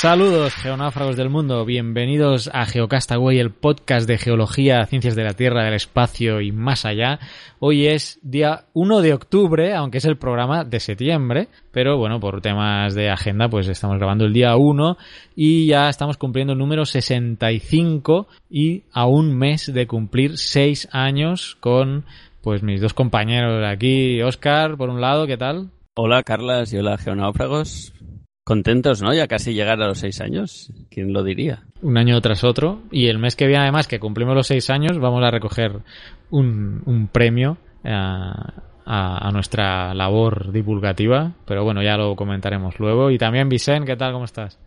Saludos, geonáufragos del mundo. Bienvenidos a Geocastaway, el podcast de geología, ciencias de la Tierra, del espacio y más allá. Hoy es día 1 de octubre, aunque es el programa de septiembre, pero bueno, por temas de agenda, pues estamos grabando el día 1 y ya estamos cumpliendo el número 65 y a un mes de cumplir 6 años con pues mis dos compañeros aquí. Oscar, por un lado, ¿qué tal? Hola, Carlas, y hola, geonáufragos. Contentos, ¿no? Ya casi llegar a los seis años. ¿Quién lo diría? Un año tras otro. Y el mes que viene, además, que cumplimos los seis años, vamos a recoger un, un premio a, a, a, nuestra labor divulgativa. Pero bueno, ya lo comentaremos luego. Y también, Vicente, ¿qué tal? ¿Cómo estás?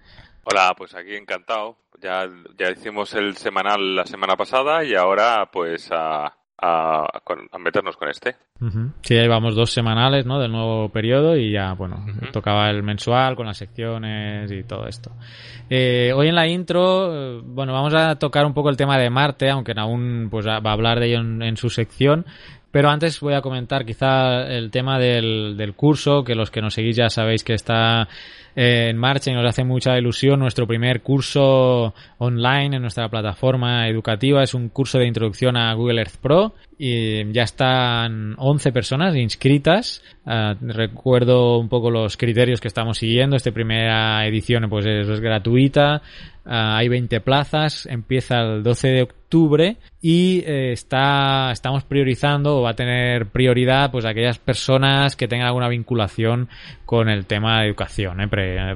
Hola, pues aquí encantado. Ya, ya hicimos el semanal la semana pasada y ahora pues a, a, a, meternos con este. Uh -huh. Sí, ya llevamos dos semanales, ¿no? Del nuevo periodo y ya, bueno, uh -huh. tocaba el mensual con las secciones y todo esto. Eh, hoy en la intro, bueno, vamos a tocar un poco el tema de Marte, aunque aún pues va a hablar de ello en, en su sección. Pero antes voy a comentar quizá el tema del, del curso, que los que nos seguís ya sabéis que está en marcha y nos hace mucha ilusión. Nuestro primer curso online en nuestra plataforma educativa es un curso de introducción a Google Earth Pro y ya están 11 personas inscritas. Uh, recuerdo un poco los criterios que estamos siguiendo. Esta primera edición pues es, gratuita. Uh, hay 20 plazas, empieza el 12 de octubre y eh, está, estamos priorizando o va a tener prioridad pues aquellas personas que tengan alguna vinculación con el tema de educación, ¿eh?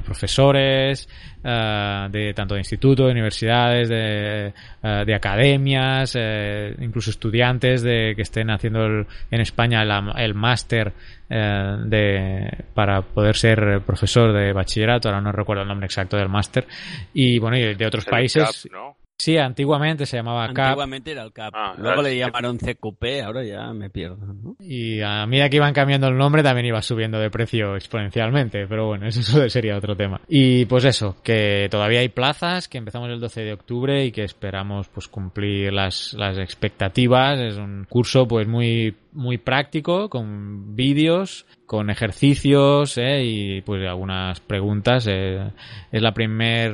Profesores uh, de tanto de institutos, de universidades, de, uh, de academias, eh, incluso estudiantes de que estén haciendo el, en España el, el máster eh, de para poder ser profesor de bachillerato, ahora no recuerdo el nombre exacto del máster y bueno y de otros países. CAP, ¿no? Sí, antiguamente se llamaba CAP. Antiguamente era el CAP. Ah, Luego le llamaron CQP, ahora ya me pierdo. ¿no? Y a medida que iban cambiando el nombre también iba subiendo de precio exponencialmente, pero bueno, eso sería otro tema. Y pues eso, que todavía hay plazas, que empezamos el 12 de octubre y que esperamos pues cumplir las, las expectativas. Es un curso pues muy muy práctico, con vídeos, con ejercicios ¿eh? y pues algunas preguntas. Eh, es la primer,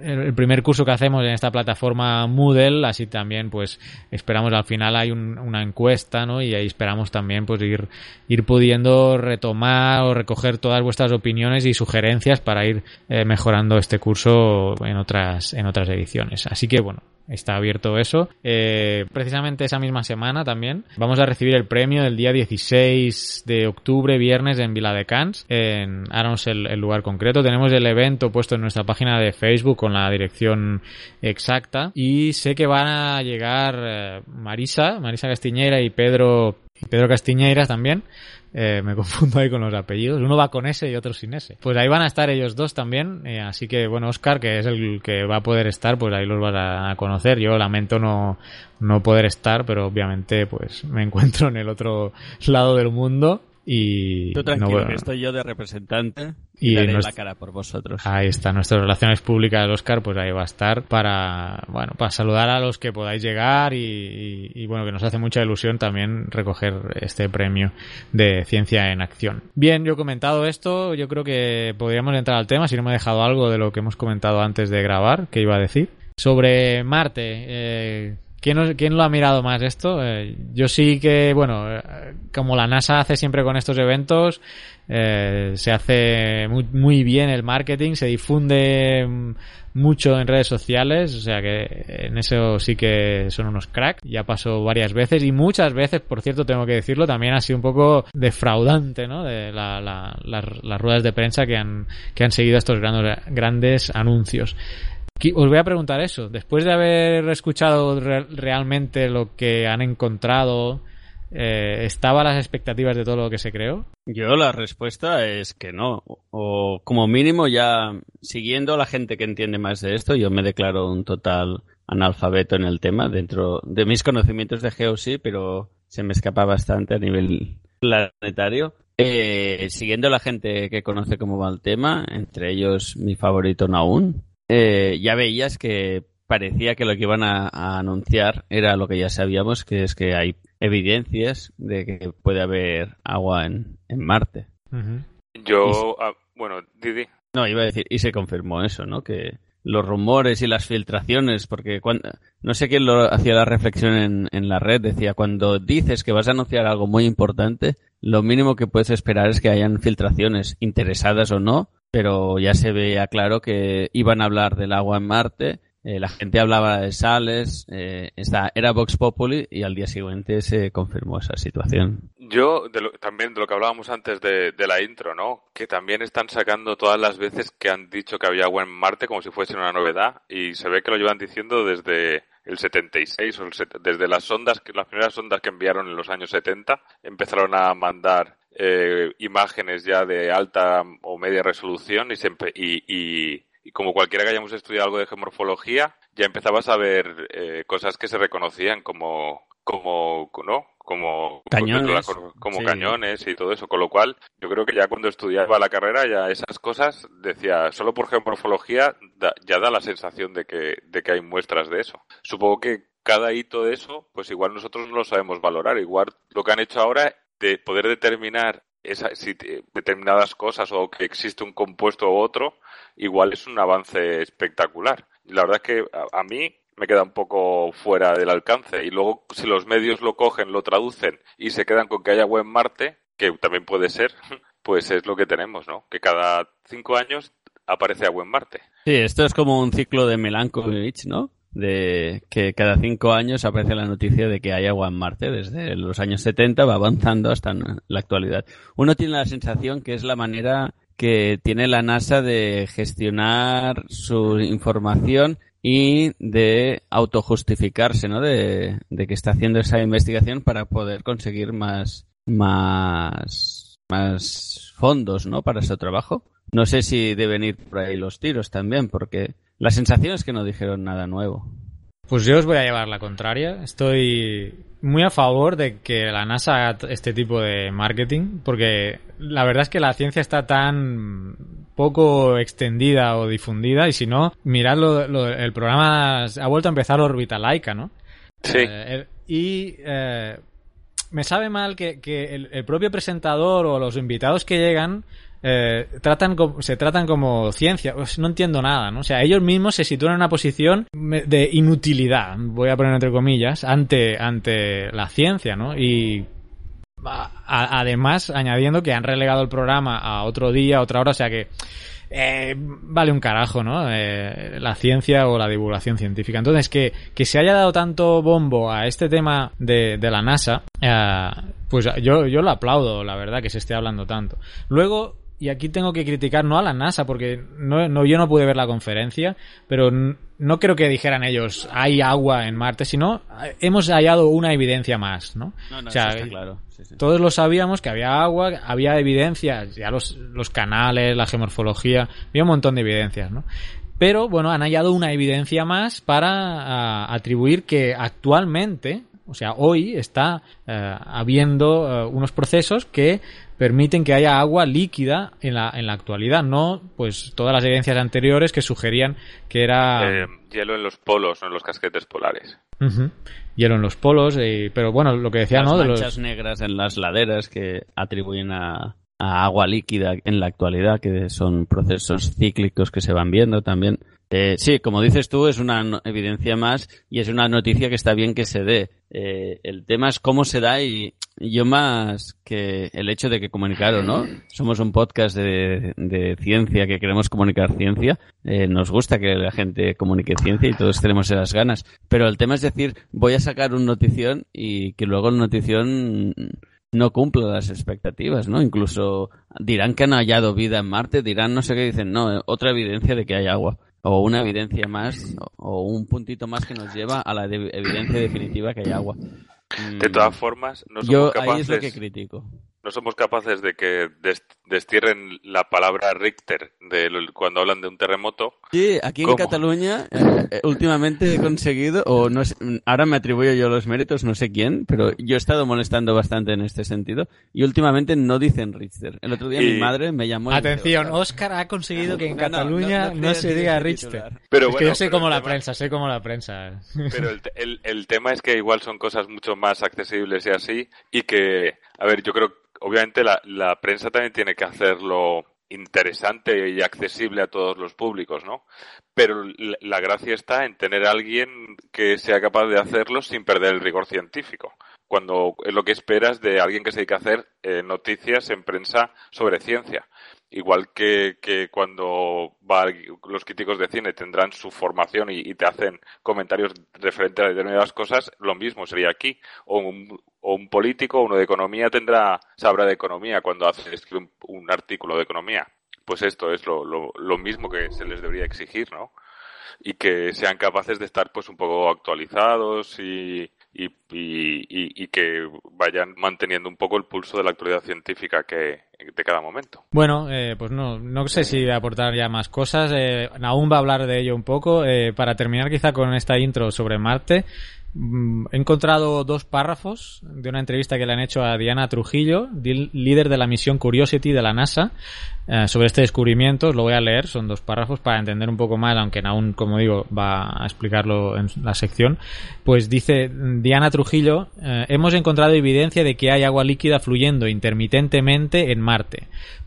el primer curso que hacemos en esta plataforma Moodle, así también pues esperamos al final hay un, una encuesta ¿no? y ahí esperamos también pues ir, ir pudiendo retomar o recoger todas vuestras opiniones y sugerencias para ir eh, mejorando este curso en otras, en otras ediciones. Así que bueno, está abierto eso. Eh, precisamente esa misma semana también vamos a recibir el premio del día 16 de octubre, viernes, en Viladecans, en ahora no sé el, el, lugar concreto. Tenemos el evento puesto en nuestra página de Facebook con la dirección exacta y sé que van a llegar eh, Marisa, Marisa Castiñera y Pedro, y Pedro Castiñeiras también eh, me confundo ahí con los apellidos. Uno va con S y otro sin S. Pues ahí van a estar ellos dos también. Eh, así que, bueno, Oscar, que es el que va a poder estar, pues ahí los vas a conocer. Yo lamento no, no poder estar, pero obviamente, pues me encuentro en el otro lado del mundo. Y Tú tranquilo, no, que estoy yo de representante y, y daré la cara por vosotros. Ahí está, nuestras relaciones públicas del Oscar, pues ahí va a estar para, bueno, para saludar a los que podáis llegar y, y, y, bueno, que nos hace mucha ilusión también recoger este premio de ciencia en acción. Bien, yo he comentado esto, yo creo que podríamos entrar al tema, si no me he dejado algo de lo que hemos comentado antes de grabar, que iba a decir. Sobre Marte, eh, ¿quién, ¿quién, lo ha mirado más esto? Eh, yo sí que, bueno, eh, como la NASA hace siempre con estos eventos, eh, se hace muy, muy, bien el marketing, se difunde mucho en redes sociales, o sea que en eso sí que son unos cracks, ya pasó varias veces y muchas veces, por cierto, tengo que decirlo, también ha sido un poco defraudante, ¿no? De la, la, las, las, ruedas de prensa que han, que han seguido estos grandes, grandes anuncios. Os voy a preguntar eso. Después de haber escuchado re realmente lo que han encontrado, eh, ¿estaba a las expectativas de todo lo que se creó? Yo la respuesta es que no. O como mínimo ya siguiendo a la gente que entiende más de esto, yo me declaro un total analfabeto en el tema. Dentro de mis conocimientos de Geo sí, pero se me escapa bastante a nivel planetario. Eh, siguiendo a la gente que conoce cómo va el tema, entre ellos mi favorito Naun, eh, ya veías que parecía que lo que iban a, a, anunciar era lo que ya sabíamos, que es que hay evidencias de que puede haber agua en, en Marte. Uh -huh. Yo, y, ah, bueno, Didi. No, iba a decir, y se confirmó eso, ¿no? Que los rumores y las filtraciones, porque cuando, no sé quién lo hacía la reflexión en, en la red, decía, cuando dices que vas a anunciar algo muy importante, lo mínimo que puedes esperar es que hayan filtraciones, interesadas o no, pero ya se veía claro que iban a hablar del agua en Marte, eh, la gente hablaba de sales, eh, era Vox Populi y al día siguiente se confirmó esa situación. Yo, de lo, también de lo que hablábamos antes de, la intro, ¿no? Que también están sacando todas las veces que han dicho que había agua en Marte como si fuese una novedad y se ve que lo llevan diciendo desde el 76 o el, desde las sondas, las primeras sondas que enviaron en los años 70 empezaron a mandar eh, imágenes ya de alta o media resolución y, siempre, y, y, y, como cualquiera que hayamos estudiado algo de geomorfología, ya empezabas a ver eh, cosas que se reconocían como, como, ¿no? Como cañones, como sí. cañones y todo eso, con lo cual yo creo que ya cuando estudiaba la carrera ya esas cosas decía, solo por geomorfología da, ya da la sensación de que, de que hay muestras de eso. Supongo que cada hito de eso, pues igual nosotros no lo sabemos valorar, igual lo que han hecho ahora de poder determinar esa, si te, determinadas cosas o que existe un compuesto u otro, igual es un avance espectacular. La verdad es que a, a, mí me queda un poco fuera del alcance. Y luego, si los medios lo cogen, lo traducen y se quedan con que haya agua en Marte, que también puede ser, pues es lo que tenemos, ¿no? Que cada cinco años aparece agua en Marte. Sí, esto es como un ciclo de Milankovitch, ¿no? De que cada cinco años aparece la noticia de que hay agua en Marte. Desde los años 70 va avanzando hasta la actualidad. Uno tiene la sensación que es la manera que tiene la NASA de gestionar su información y de autojustificarse, ¿no? De, de, que está haciendo esa investigación para poder conseguir más, más, más fondos, ¿no? Para su trabajo. No sé si deben ir por ahí los tiros también, porque la sensación es que no dijeron nada nuevo. Pues yo os voy a llevar la contraria. Estoy muy a favor de que la NASA haga este tipo de marketing, porque la verdad es que la ciencia está tan poco extendida o difundida, y si no, mirad lo, lo, el programa ha vuelto a empezar Orbita Laika, ¿no? Sí. Eh, y eh, me sabe mal que, que el, el, propio presentador o los invitados que llegan eh, tratan se tratan como ciencia. Pues no entiendo nada, ¿no? O sea, ellos mismos se sitúan en una posición de inutilidad, voy a poner entre comillas, ante, ante la ciencia, ¿no? Y además añadiendo que han relegado el programa a otro día, a otra hora, o sea que eh, vale un carajo, ¿no? Eh, la ciencia o la divulgación científica. Entonces, que, que se haya dado tanto bombo a este tema de, de la NASA, eh, pues yo, yo lo aplaudo, la verdad, que se esté hablando tanto. Luego, y aquí tengo que criticar no a la NASA porque no, no yo no pude ver la conferencia, pero no creo que dijeran ellos hay agua en Marte, sino hemos hallado una evidencia más, ¿no? no, no o sea, está claro. Sí, sí. todos lo sabíamos que había agua, había evidencias, ya los, los canales, la geomorfología, había un montón de evidencias, ¿no? Pero bueno, han hallado una evidencia más para atribuir que actualmente, o sea, hoy está uh, habiendo uh, unos procesos que permiten que haya agua líquida en la, en la actualidad, no pues todas las evidencias anteriores que sugerían que era... Eh, hielo en los polos, no en los casquetes polares. Uh -huh. Hielo en los polos, eh, pero bueno, lo que decía, las ¿no? De manchas los... negras en las laderas que atribuyen a, a agua líquida en la actualidad, que son procesos cíclicos que se van viendo también. Eh, sí, como dices tú, es una evidencia más y es una noticia que está bien que se dé. Eh, el tema es cómo se da y yo más que el hecho de que comunicar o no, somos un podcast de, ciencia que queremos comunicar ciencia, eh, nos gusta que la gente comunique ciencia y todos tenemos esas ganas. Pero el tema es decir, voy a sacar un notición y que luego la notición no cumpla las expectativas, ¿no? Incluso dirán que han hallado vida en Marte, dirán no sé qué, dicen, no, otra evidencia de que hay agua. O una evidencia más, o un puntito más que nos lleva a la evidencia definitiva que hay agua. De todas formas, no somos Yo capaces... ahí es lo que critico no somos capaces de que destierren la palabra Richter de cuando hablan de un terremoto. Sí, aquí en Cataluña eh, eh, últimamente he conseguido, o no sé, ahora me atribuyo yo los méritos, no sé quién, pero yo he estado molestando bastante en este sentido y últimamente no dicen Richter. El otro día mi madre me llamó. Atención, Oscar ha conseguido que en Cataluña no, se diga Richter. Pero es que yo sé cómo la prensa, sé cómo la prensa. Pero el, el tema es que igual son cosas mucho más accesibles y así, y que, a ver, yo creo obviamente la, la prensa también tiene que hacerlo interesante y accesible a todos los públicos, ¿no? Pero la gracia está en tener a alguien que sea capaz de hacerlo sin perder el rigor científico. Cuando es lo que esperas de alguien que se dedica a hacer eh, noticias en prensa sobre ciencia. Igual que, que cuando los críticos de cine tendrán su formación y, te hacen comentarios referentes a determinadas cosas, lo mismo sería aquí. O un, o un político, uno de economía, tendrá, sabrá de economía cuando hace un, un artículo de economía. Pues esto es lo, lo, lo, mismo que se les debería exigir, ¿no? Y que sean capaces de estar pues un poco actualizados y, y, y, y, que vayan manteniendo un poco el pulso de la actualidad científica que de cada momento. Bueno, eh, pues no, no sé si aportar ya más cosas. Eh, va a hablar de ello un poco. Eh, para terminar quizá con esta intro sobre Marte, Mm, he encontrado dos párrafos de una entrevista que le han hecho a Diana Trujillo, líder de la misión Curiosity de la NASA, eh, sobre este descubrimiento. Lo voy a leer, son dos párrafos para entender un poco más, aunque aún, como digo, va a explicarlo en la sección. Pues dice Diana Trujillo, eh, hemos encontrado evidencia de que hay agua líquida fluyendo intermitentemente en Marte.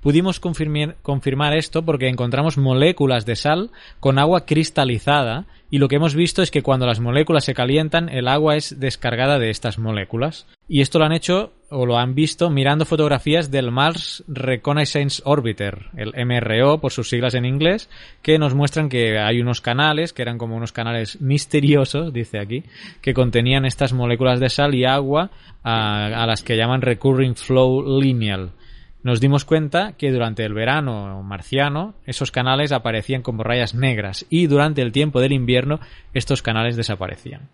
Pudimos confirmar, confirmar esto porque encontramos moléculas de sal con agua cristalizada y lo que hemos visto es que cuando las moléculas se calientan, el agua es descargada de estas moléculas. Y esto lo han hecho o lo han visto mirando fotografías del Mars Reconnaissance Orbiter, el MRO por sus siglas en inglés, que nos muestran que hay unos canales, que eran como unos canales misteriosos, dice aquí, que contenían estas moléculas de sal y agua a, a las que llaman Recurring Flow Lineal nos dimos cuenta que durante el verano marciano esos canales aparecían como rayas negras y durante el tiempo del invierno estos canales desaparecían.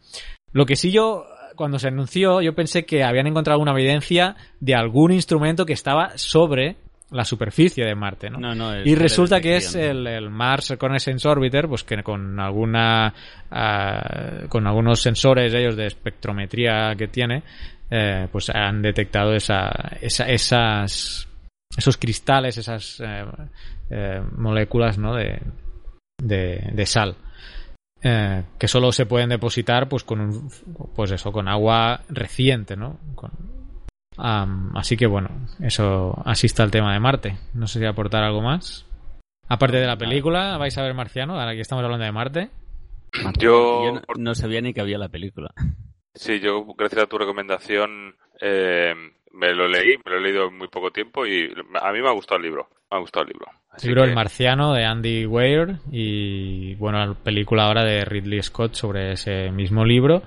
Lo que sí yo, cuando se anunció, yo pensé que habían encontrado una evidencia de algún instrumento que estaba sobre la superficie de Marte, ¿no? y resulta que es el, Mars Reconnaissance Orbiter, pues que con alguna ah, con algunos sensores ellos de espectrometría que tiene, eh, pues han detectado esa, esas esos cristales, esas eh, eh, moléculas ¿no? de, de, sal. Eh, que solo se pueden depositar pues con un, pues eso con agua reciente no así que bueno eso así está el tema de Marte. No sé si aportar algo más. Aparte de la película vais a ver Marciano ahora que estamos hablando de Marte. Yo, no, no, sabía ni que había la película. Sí yo gracias a tu recomendación eh, me lo leí, me lo he leído en muy poco tiempo y a mí me ha gustado el libro. Me ha gustado el libro. el libro El Marciano de Andy Weir y bueno, la película ahora de Ridley Scott sobre ese mismo libro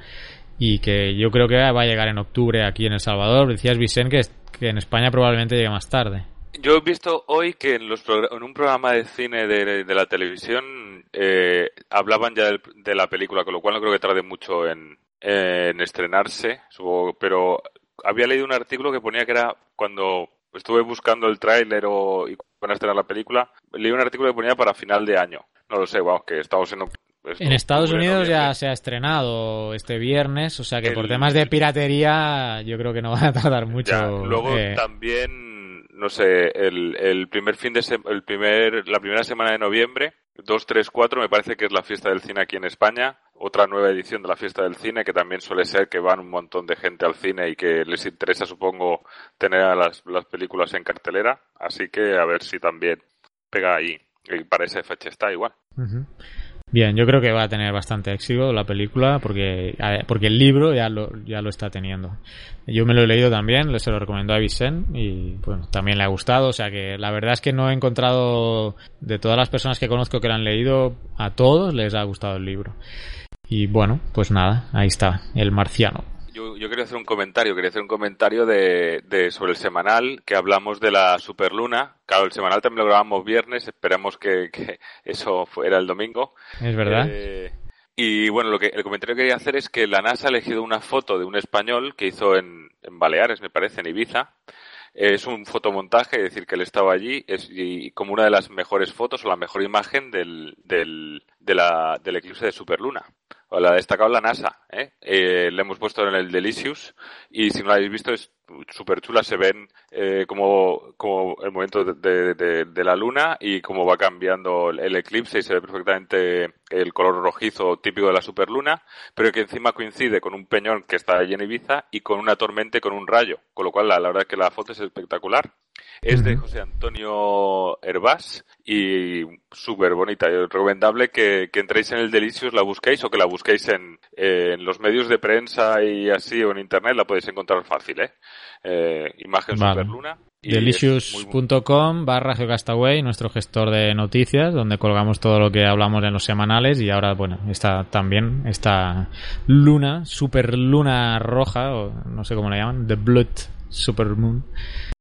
y que yo creo que va a llegar en octubre aquí en El Salvador. Decías, Vicente, que, que en España probablemente llegue más tarde. Yo he visto hoy que en, los en un programa de cine de, la televisión eh, hablaban ya de, la película, con lo cual no creo que tarde mucho en, en estrenarse, pero había leído un artículo que ponía que era cuando estuve buscando el tráiler o y van a estrenar la película, leí un artículo que ponía para final de año. No lo sé, vamos, que estamos en... en Estados Unidos ya se ha estrenado este viernes, o sea que por temas de piratería yo creo que no va a tardar mucho. Luego eh. también, no sé, el, el primer fin de el primer, la primera semana de noviembre, 2, 3, 4, me parece que es la fiesta del cine aquí en España otra nueva edición de la fiesta del cine, que también suele ser que van un montón de gente al cine y que les interesa, supongo, tener las, las películas en cartelera. Así que a ver si también pega ahí. Y para esa fecha está igual. Bien, yo creo que va a tener bastante éxito la película porque, porque el libro ya lo, ya lo está teniendo. Yo me lo he leído también, se lo recomendó a Vicente y bueno, también le ha gustado. O sea que la verdad es que no he encontrado de todas las personas que conozco que lo han leído, a todos les ha gustado el libro. Y bueno, pues nada, ahí está, el marciano. Yo, yo, quería hacer un comentario, quería hacer un comentario de, de, sobre el semanal que hablamos de la superluna. Claro, el semanal también lo grabamos viernes, esperemos que, que eso fuera el domingo. Es verdad. Eh, y bueno, lo que el comentario que quería hacer es que la NASA ha elegido una foto de un español que hizo en, en Baleares, me parece, en Ibiza. Es un fotomontaje, es decir, que él estaba allí es, y como una de las mejores fotos o la mejor imagen del, del, de la, del eclipse de superluna la ha destacado la NASA. ¿eh? Eh, le hemos puesto en el Delicious y si no la habéis visto es súper chula. Se ven eh, como, como el momento de, de, de, la luna y cómo va cambiando el, eclipse y se ve perfectamente el color rojizo típico de la superluna, pero que encima coincide con un peñón que está allí en Ibiza y con una tormenta y con un rayo. Con lo cual la, la verdad es que la foto es espectacular. Es de José Antonio Herbás y súper bonita. Es recomendable que, que, entréis en el Delicious, la busquéis o que la busquéis en, eh, en, los medios de prensa y así o en internet, la podéis encontrar fácil, ¿eh? Eh imagen vale. Superluna. Delicious.com barra Geocastaway, nuestro gestor de noticias, donde colgamos todo lo que hablamos en los semanales y ahora, bueno, está también esta luna, super luna roja, o no sé cómo la llaman, The Blood Supermoon,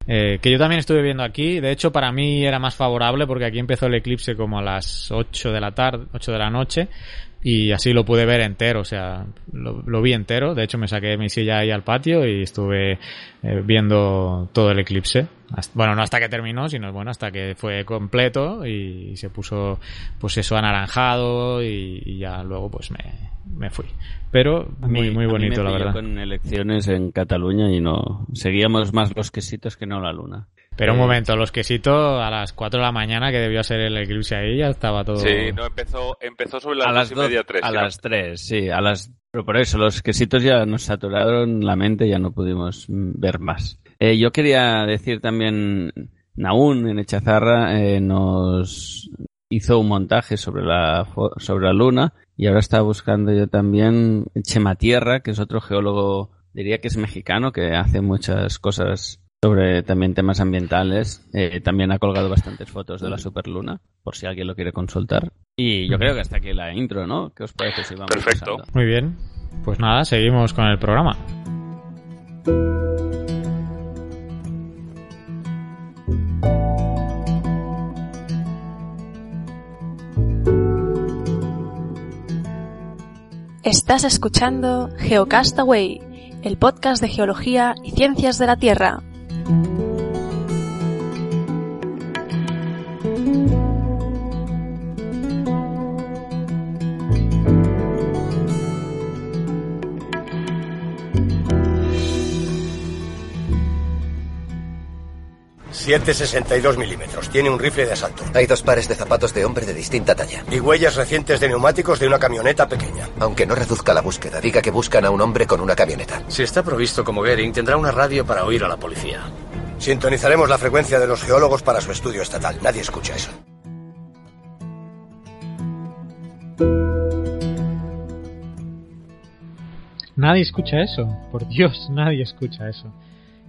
eh, que yo también estuve viendo aquí. De hecho, para mí era más favorable porque aquí empezó el eclipse como a las 8 de la tarde, 8 de la noche. Y así lo pude ver entero, o sea, lo, lo vi entero. De hecho, me saqué mi silla ahí al patio y estuve eh, viendo todo el eclipse. Hasta, bueno, no hasta que terminó, sino bueno, hasta que fue completo y, y se puso, pues eso, anaranjado y, y ya luego, pues me, me fui. Pero muy, muy bonito, a mí me la verdad. con elecciones en Cataluña y no. Seguíamos más los quesitos que no la luna. Pero un momento, los quesitos a las 4 de la mañana, que debió ser el eclipse ahí, ya estaba todo. Sí, no, empezó, empezó sobre las a las dos y media, tres. A ¿no? las 3, sí, a las. Pero por eso, los quesitos ya nos saturaron la mente, ya no pudimos ver más. Eh, yo quería decir también, Naún en Echazarra eh, nos hizo un montaje sobre la, sobre la luna y ahora estaba buscando yo también Chema Tierra, que es otro geólogo, diría que es mexicano, que hace muchas cosas sobre también temas ambientales. Eh, también ha colgado bastantes fotos de la superluna, por si alguien lo quiere consultar. Y yo creo que hasta aquí la intro, ¿no? ¿Qué os parece si vamos Perfecto. pasando? Muy bien. Pues nada, seguimos con el programa. Estás escuchando Geocastaway, el podcast de geología y ciencias de la Tierra. thank you ...762 milímetros. Tiene un rifle de asalto. Hay dos pares de zapatos de hombre de distinta talla. Y huellas recientes de neumáticos de una camioneta pequeña. Aunque no reduzca la búsqueda, diga que buscan a un hombre con una camioneta. Si está provisto como Goering, tendrá una radio para oír a la policía. Sintonizaremos la frecuencia de los geólogos para su estudio estatal. Nadie escucha eso. Nadie escucha eso. Por Dios, nadie escucha eso.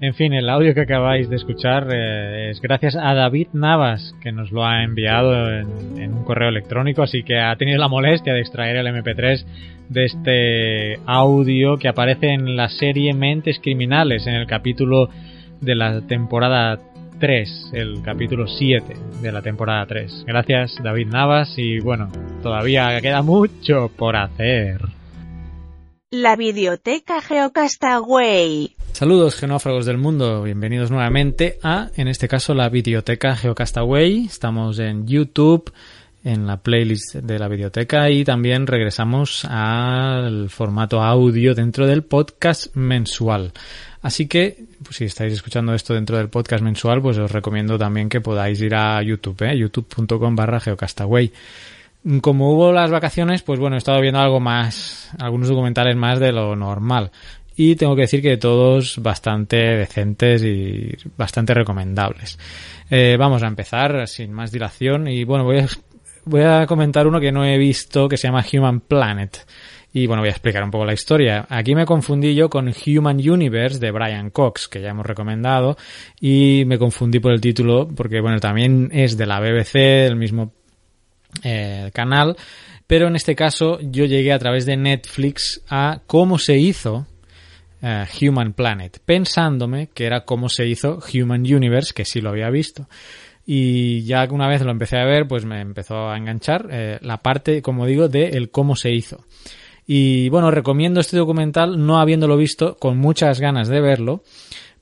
En fin, el audio que acabáis de escuchar eh, es gracias a David Navas, que nos lo ha enviado en, en, un correo electrónico, así que ha tenido la molestia de extraer el MP3 de este audio que aparece en la serie Mentes Criminales, en el capítulo de la temporada 3, el capítulo 7 de la temporada 3. Gracias David Navas y bueno, todavía queda mucho por hacer. La Videoteca Geocastaway. Saludos genófagos del mundo, bienvenidos nuevamente a, en este caso, la Videoteca Geocastaway. Estamos en YouTube, en la playlist de la Videoteca y también regresamos al formato audio dentro del podcast mensual. Así que, pues, si estáis escuchando esto dentro del podcast mensual, pues os recomiendo también que podáis ir a YouTube, ¿eh? youtube.com barra geocastaway como hubo las vacaciones, pues bueno, he estado viendo algo más, algunos documentales más de lo normal. Y tengo que decir que todos bastante decentes y bastante recomendables. Eh, vamos a empezar sin más dilación y bueno, voy a voy a comentar uno que no he visto que se llama Human Planet. Y bueno, voy a explicar un poco la historia. Aquí me confundí yo con Human Universe de Brian Cox, que ya hemos recomendado, y me confundí por el título porque, bueno, también es de la BBC, del mismo eh, canal, pero en este caso yo llegué a través de Netflix a cómo se hizo eh, Human Planet, pensándome que era cómo se hizo Human Universe, que sí lo había visto. Y ya una vez lo empecé a ver, pues me empezó a enganchar eh, la parte, como digo, de el cómo se hizo. Y bueno, recomiendo este documental, no habiéndolo visto, con muchas ganas de verlo,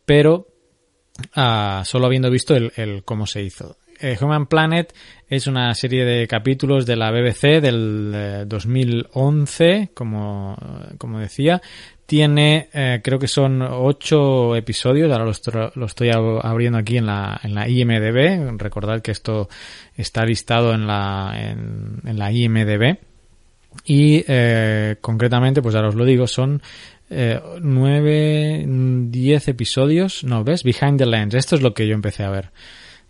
pero ah, solo habiendo visto el, el cómo se hizo. Eh, Human Planet es una serie de capítulos de la BBC del 2011, eh, como, como decía. Tiene, eh, creo que son ocho episodios, ahora lo, estoy abriendo aquí en la, en la IMDB. Recordad que esto está listado en la, en, la IMDB. Y eh, concretamente, pues ahora os lo digo, son eh, nueve, diez episodios. No, ¿ves? Behind the Lens. Esto es lo que yo empecé a ver.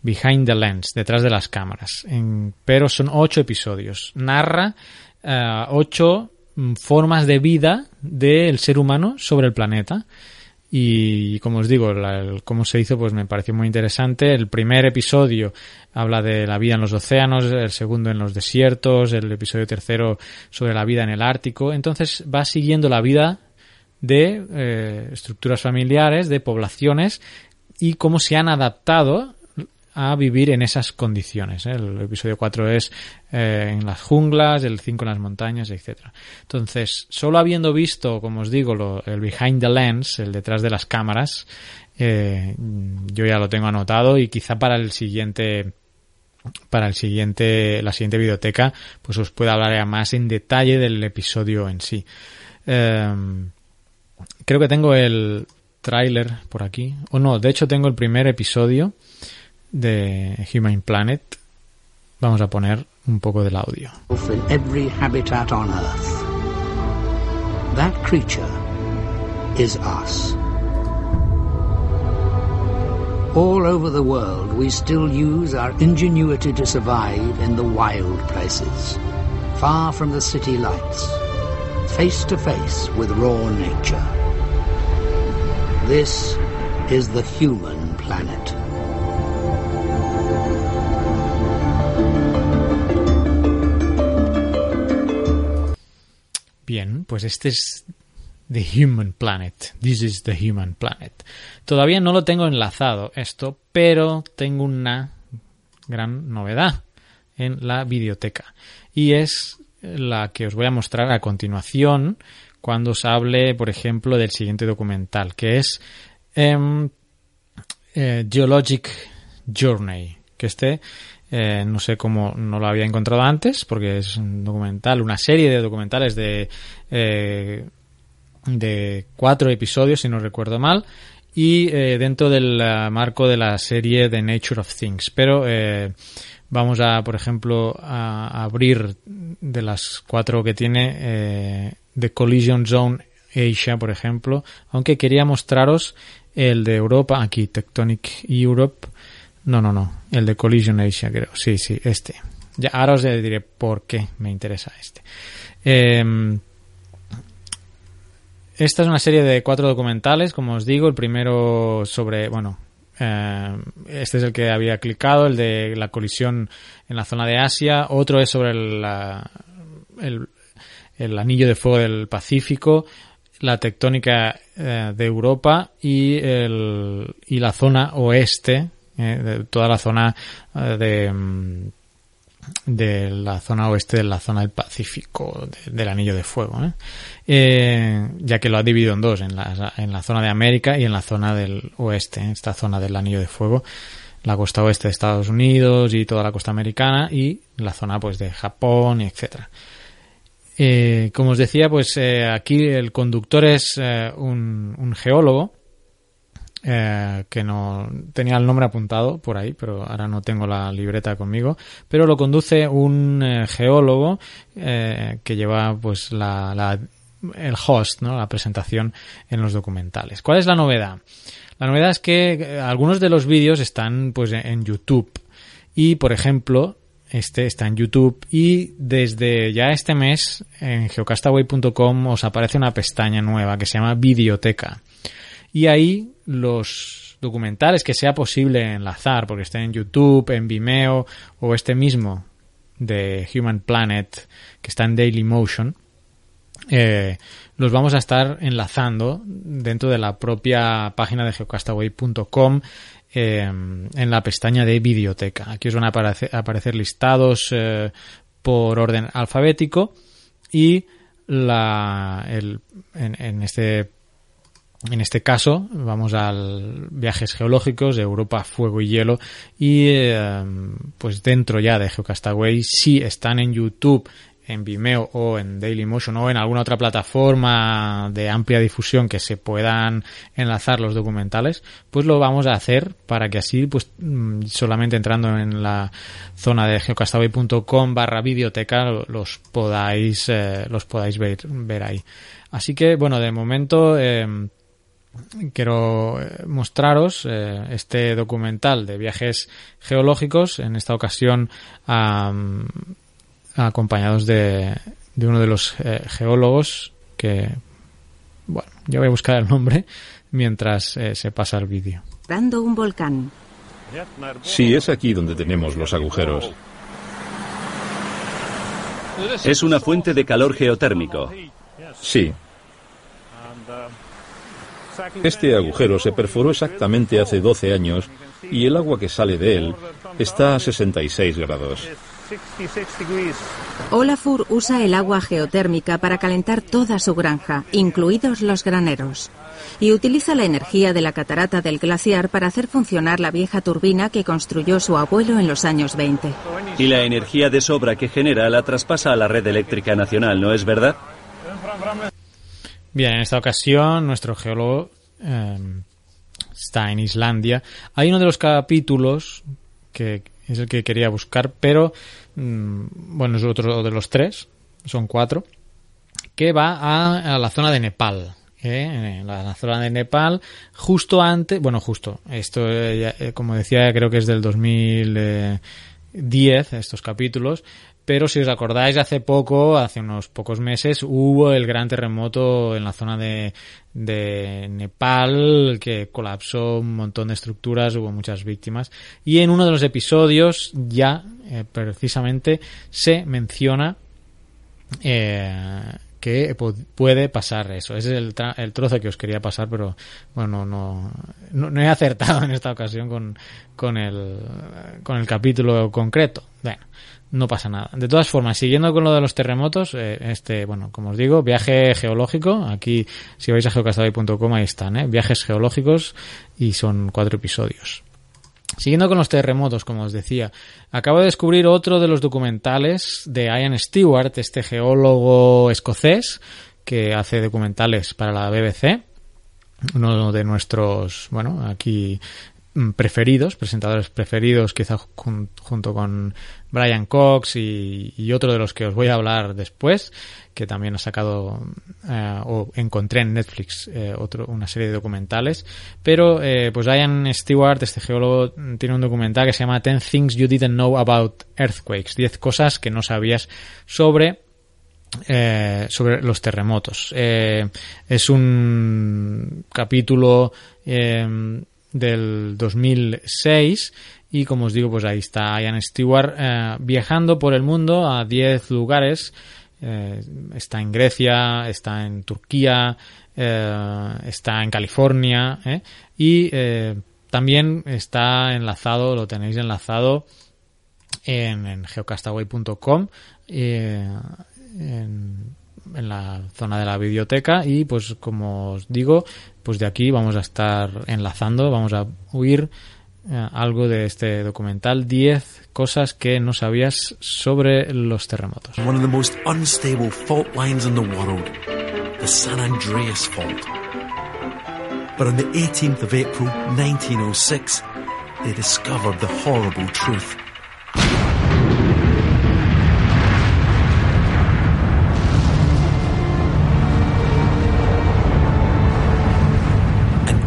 Behind the Lens, detrás de las cámaras. Pero son ocho episodios. Narra eh, ocho mm, formas de vida del ser humano sobre el planeta. Y como os digo, el, cómo se hizo, pues me pareció muy interesante. El primer episodio habla de la vida en los océanos, el segundo en los desiertos, el episodio tercero sobre la vida en el Ártico. Entonces va siguiendo la vida de eh, estructuras familiares, de poblaciones y cómo se han adaptado a vivir en esas condiciones. ¿eh? El episodio 4 es eh, en las junglas, el 5 en las montañas, etcétera. Entonces, solo habiendo visto, como os digo, lo, el behind the lens, el detrás de las cámaras, eh, yo ya lo tengo anotado y quizá para el siguiente para el siguiente la siguiente videoteca pues os pueda hablar ya más en detalle del episodio en sí creo que tengo el tráiler por aquí o no de hecho tengo el primer episodio de Human Planet, vamos a poner un poco del audio. In every habitat on Earth. That creature is us. All over the world, we still use our ingenuity to survive in the wild places, far from the city lights, face to face with raw nature. This is the human planet. Pues este es The Human Planet. This is the Human Planet. Todavía no lo tengo enlazado esto, pero tengo una gran novedad en la videoteca. Y es la que os voy a mostrar a continuación cuando os hable, por ejemplo, del siguiente documental, que es em, eh, Geologic Journey, que este eh, no sé cómo no lo había encontrado antes, porque es un documental, una serie de documentales de, eh, de cuatro episodios, si no recuerdo mal, y eh, dentro del marco de la serie The Nature of Things. Pero vamos a, por ejemplo, a abrir de las cuatro que tiene The Collision Zone Asia, por ejemplo, aunque quería mostraros el de Europa, aquí Tectonic Europe, no, no, no. El de Collision Asia, creo. Sí, sí, este. Ya, ahora os diré por qué me interesa este. Em, esta es una serie de cuatro documentales, como os digo. El primero sobre, bueno, em, este es el que había clicado, el de la colisión en la zona de Asia. Otro es sobre el, el, el anillo de fuego del Pacífico, la tectónica eh, de Europa y, el, y la zona oeste eh, de toda la zona eh, de, mm, de la zona oeste de la zona del Pacífico, del Anillo de Fuego, ¿eh? ya que lo ha dividido en dos, en la, en la zona de América y en la zona del oeste, esta zona del Anillo de Fuego, la costa oeste de Estados Unidos y toda la costa americana y la zona pues de Japón etcétera. como os decía, pues aquí el conductor es un, un geólogo eh, que no tenía el nombre apuntado por ahí, pero ahora no tengo la libreta conmigo, pero lo conduce un eh, geólogo eh, que lleva pues la, el host, ¿no? la presentación en los documentales. ¿Cuál es la novedad? La novedad es que algunos de los vídeos están pues en YouTube y por ejemplo este está en YouTube y desde ya este mes en geocastaway.com os aparece una pestaña nueva que se llama Videoteca. Y ahí los documentales que sea posible enlazar, porque estén en YouTube, en Vimeo o este mismo de Human Planet que está en Daily Motion, eh, los vamos a estar enlazando dentro de la propia página de geocastaway.com eh, en la pestaña de videoteca. Aquí os van a aparecer, listados eh, por orden alfabético y la, el, en, este en este caso vamos al viajes geológicos de Europa, fuego y hielo y eh, pues dentro ya de Geocastaway si están en YouTube en Vimeo o en Dailymotion o en alguna otra plataforma de amplia difusión que se puedan enlazar los documentales, pues lo vamos a hacer para que así, pues mm, solamente entrando en la zona de geocastaway.com barra videoteca los podáis, eh, los podáis ver, ver ahí. Así que, bueno, de momento, eh, quiero eh, mostraros este documental de viajes geológicos, en esta ocasión acompañados de, de uno de los eh, geólogos que, bueno, yo voy a buscar el nombre mientras eh, se pasa el vídeo. Dando un volcán. Sí, es aquí donde tenemos los agujeros. Es una fuente de calor geotérmico. Sí. Este agujero se perforó exactamente hace 12 años y el agua que sale de él está a 66 grados. Olafur usa el agua geotérmica para calentar toda su granja, incluidos los graneros, y utiliza la energía de la catarata del glaciar para hacer funcionar la vieja turbina que construyó su abuelo en los años 20. Y la energía de sobra que genera la traspasa a la red eléctrica nacional, ¿no es verdad? Bien, en esta ocasión nuestro geólogo em, está en Islandia. Hay uno de los capítulos que es el que quería buscar, pero mm, bueno, es otro de los tres, son cuatro, que va a, la zona de Nepal. ¿eh? En la, zona de Nepal, justo antes, bueno, justo, esto, eh, eh, como decía, creo que es del 2010, estos capítulos, pero si os acordáis, hace poco, hace unos pocos meses, hubo el gran terremoto en la zona de, de Nepal que colapsó un montón de estructuras, hubo muchas víctimas. Y en uno de los episodios ya eh, precisamente se menciona eh, que puede pasar eso. Ese es el, el, trozo que os quería pasar, pero bueno, no, no, he acertado en esta ocasión con, con, el, con el capítulo concreto. Bueno, no pasa nada. De todas formas, siguiendo con lo de los terremotos, eh, este, bueno, como os digo, viaje geológico, aquí si vais a geocastaway.com ahí están, ¿eh? viajes geológicos y son cuatro episodios. Siguiendo con los terremotos, como os decía, acabo de descubrir otro de los documentales de Ian Stewart, este geólogo escocés que hace documentales para la BBC, uno de nuestros, bueno, aquí preferidos, presentadores preferidos, quizá junto con Brian Cox y, otro de los que os voy a hablar después, que también ha sacado eh, o encontré en Netflix eh, otro, una serie de documentales. Pero eh, pues Brian Stewart, este geólogo, tiene un documental que se llama Ten Things You Didn't Know About Earthquakes, 10 cosas que no sabías sobre sobre los terremotos. es un capítulo del 2006 y como os digo pues ahí está Ian Stewart eh, viajando por el mundo a 10 lugares. Eh, está en Grecia está en Turquía eh, está en California y también está enlazado lo tenéis enlazado en, en geocastaway.com en la zona de la biblioteca y pues como os digo pues de aquí vamos a estar enlazando vamos a oír eh, algo de este documental 10 cosas que no sabías sobre los terremotos. One of the most unstable fault lines in the world the San Andreas fault. But on the 18th of April 1906 they discovered the horrible truth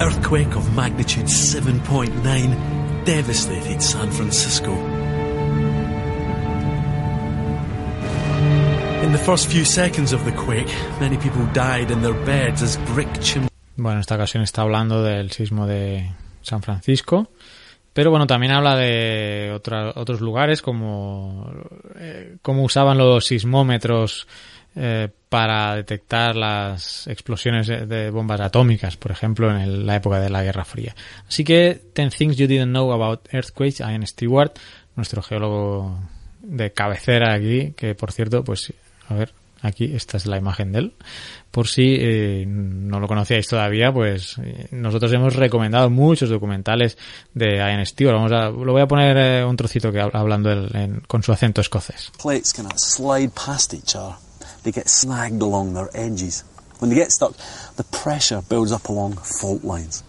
earthquake of magnitude 7.9 devastated San Francisco. the first few seconds of the quake, many people died in their beds as brick chimneys. Bueno, en esta ocasión está hablando del sismo de San Francisco. Pero bueno, también habla de otra, otros lugares como eh, cómo usaban los sismómetros eh, para detectar las explosiones de, de bombas atómicas, por ejemplo, en el- la época de la Guerra Fría. Así que 10 Things You Didn't Know About Earthquakes, Ian Stewart, nuestro geólogo de cabecera aquí, que por cierto, pues a ver, aquí esta es la imagen de él. Por si eh, no lo conocíais todavía, pues eh, nosotros hemos recomendado muchos documentales de Ian Stewart. Vamos a, lo voy a poner eh, un trocito que habla hablando él en- con su acento escocés. plates slide past each other. They get snagged along their edges. When they get stuck, the pressure builds up along fault lines.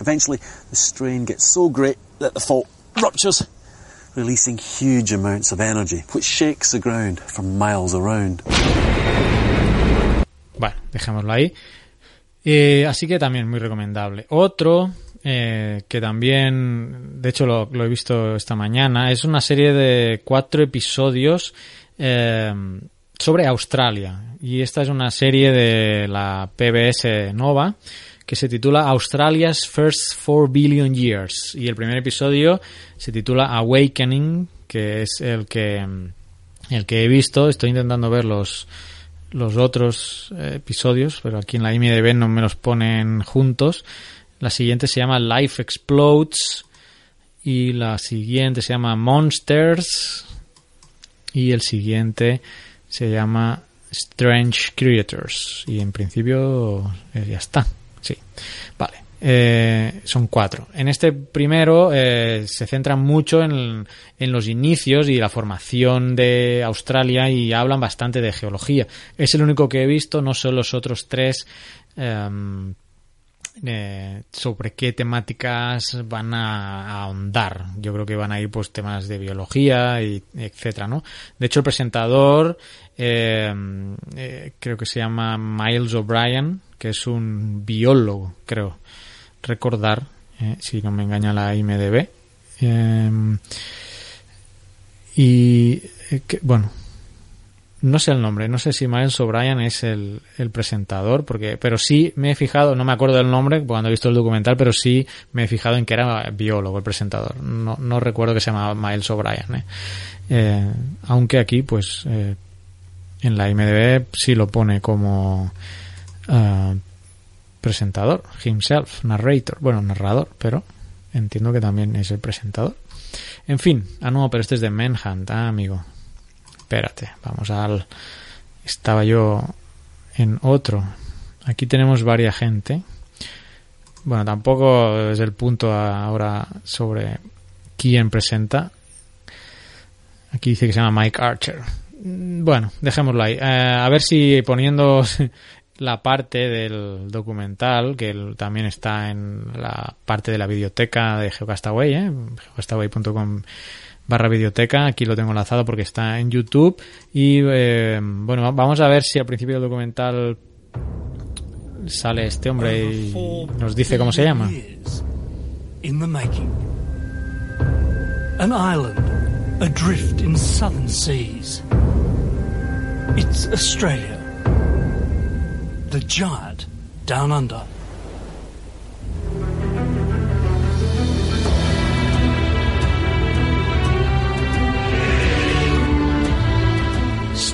Eventually, the strain gets so great that the fault ruptures, releasing huge amounts of energy, which shakes the ground for miles around. Bueno, dejémoslo ahí. Eh, así que también muy recomendable. Otro eh, que también, de hecho lo, lo he visto esta mañana, es una serie de cuatro episodios eh, sobre Australia. Y esta es una serie de la PBS Nova que se titula Australia's First Four Billion Years. Y el primer episodio se titula Awakening, que es el que, el que he visto. Estoy intentando ver los, los otros eh, episodios, pero aquí en la IMDb no me los ponen juntos. La siguiente se llama Life Explodes y la siguiente se llama Monsters y el siguiente se llama Strange Creatures y en principio eh, ya está. Sí, vale. Eh, son cuatro. En este primero eh, se centra mucho en, en los inicios y la formación de Australia y hablan bastante de geología. Es el único que he visto, no son los otros tres em, eh, sobre qué temáticas van a, ahondar. Yo creo que van a ir pues temas de biología y etcétera, ¿no? De hecho el presentador eh, eh, creo que se llama Miles O'Brien, que es un biólogo, creo recordar, eh, si no me engaña la IMDB. Eh, y que- bueno, no sé el nombre, no sé si Miles O'Brien es el, el presentador, porque, pero sí me he fijado, no me acuerdo del nombre cuando he visto el documental, pero sí me he fijado en que era biólogo el presentador. No, no recuerdo que se llamaba Miles O'Brien. ¿eh? Eh, aunque aquí, pues, eh, en la IMDB sí lo pone como ah, presentador, himself, narrator, bueno, narrador, pero entiendo que también es el presentador. En fin, ah no, pero este es de Manhunt, ah, amigo. Espérate, vamos al... Estaba yo en otro. Aquí tenemos varia gente. Bueno, tampoco es el punto ahora sobre quién presenta. Aquí dice que se llama Mike Archer. Mm, Bueno, dejémoslo ahí. Eh, a ver si poniendo la parte del documental, que también está en la parte de la biblioteca de Geocastaway, ¿eh? geocastaway.com barra videoteca, aquí lo tengo enlazado porque está en YouTube y eh, bueno, va- vamos a ver si al principio del documental sale este hombre y nos dice cómo se llama. An island adrift in southern seas. It's Australia. The giant down under.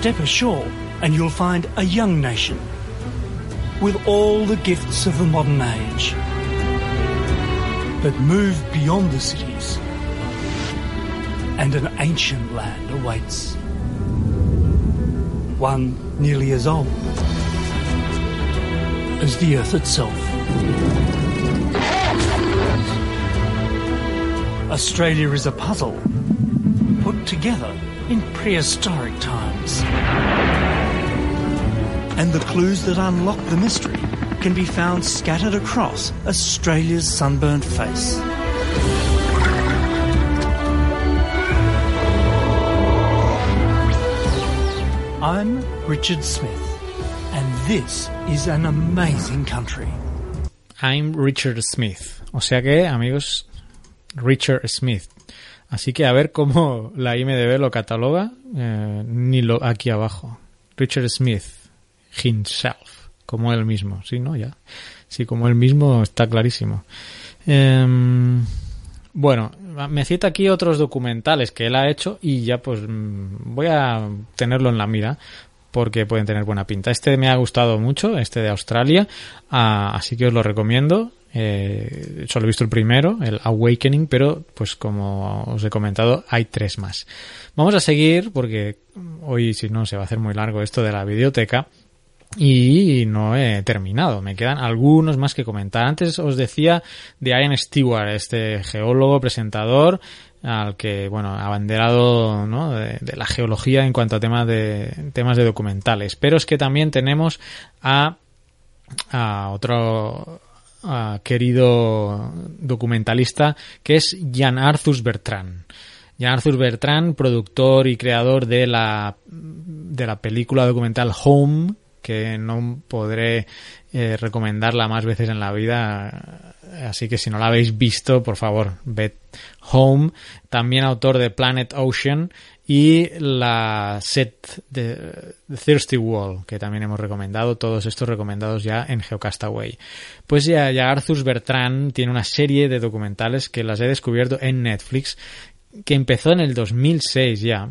Step ashore and you'll find a young nation with all the gifts of the modern age. But move beyond the cities and an ancient land awaits. One nearly as old as the earth itself. Australia is a puzzle put together in prehistoric times. And the clues that unlock the mystery can be found scattered across Australia's sunburnt face. I'm Richard Smith, and this is an amazing country. I'm Richard Smith. O sea que, amigos, Richard Smith. Así que a ver cómo la IMDB lo cataloga, eh, ni lo aquí abajo. Richard Smith himself, como él mismo, sí, ¿no? Ya. Sí, como él mismo está clarísimo. Em, bueno, me cita aquí otros documentales que él ha hecho y ya pues mm, voy a tenerlo en la mira porque pueden tener buena pinta. Este me ha gustado mucho, este de Australia, ah, así que os lo recomiendo. Eh, solo he visto el primero, el Awakening, pero pues como os he comentado, hay tres más. Vamos a seguir porque hoy si no se va a hacer muy largo esto de la biblioteca y no he terminado. Me quedan algunos más que comentar. Antes os decía de Ian Stewart, este geólogo, presentador, al que, bueno, abanderado ¿no? de, la geología en cuanto a temas de, temas de documentales. Pero es que también tenemos a, a otro querido documentalista que es Jan Arthur Bertrand. Jan Arthur Bertrand, productor y creador de la, de la película documental Home, que no podré eh, recomendarla más veces en la vida, así que si no la habéis visto, por favor, ved Home, también autor de Planet Ocean y la set de, Thirsty Wall, que también hemos recomendado, todos estos recomendados ya en Geocastaway. Pues ya, ya Arthur Bertrand tiene una serie de documentales que las he descubierto en Netflix, que empezó en el 2006 ya,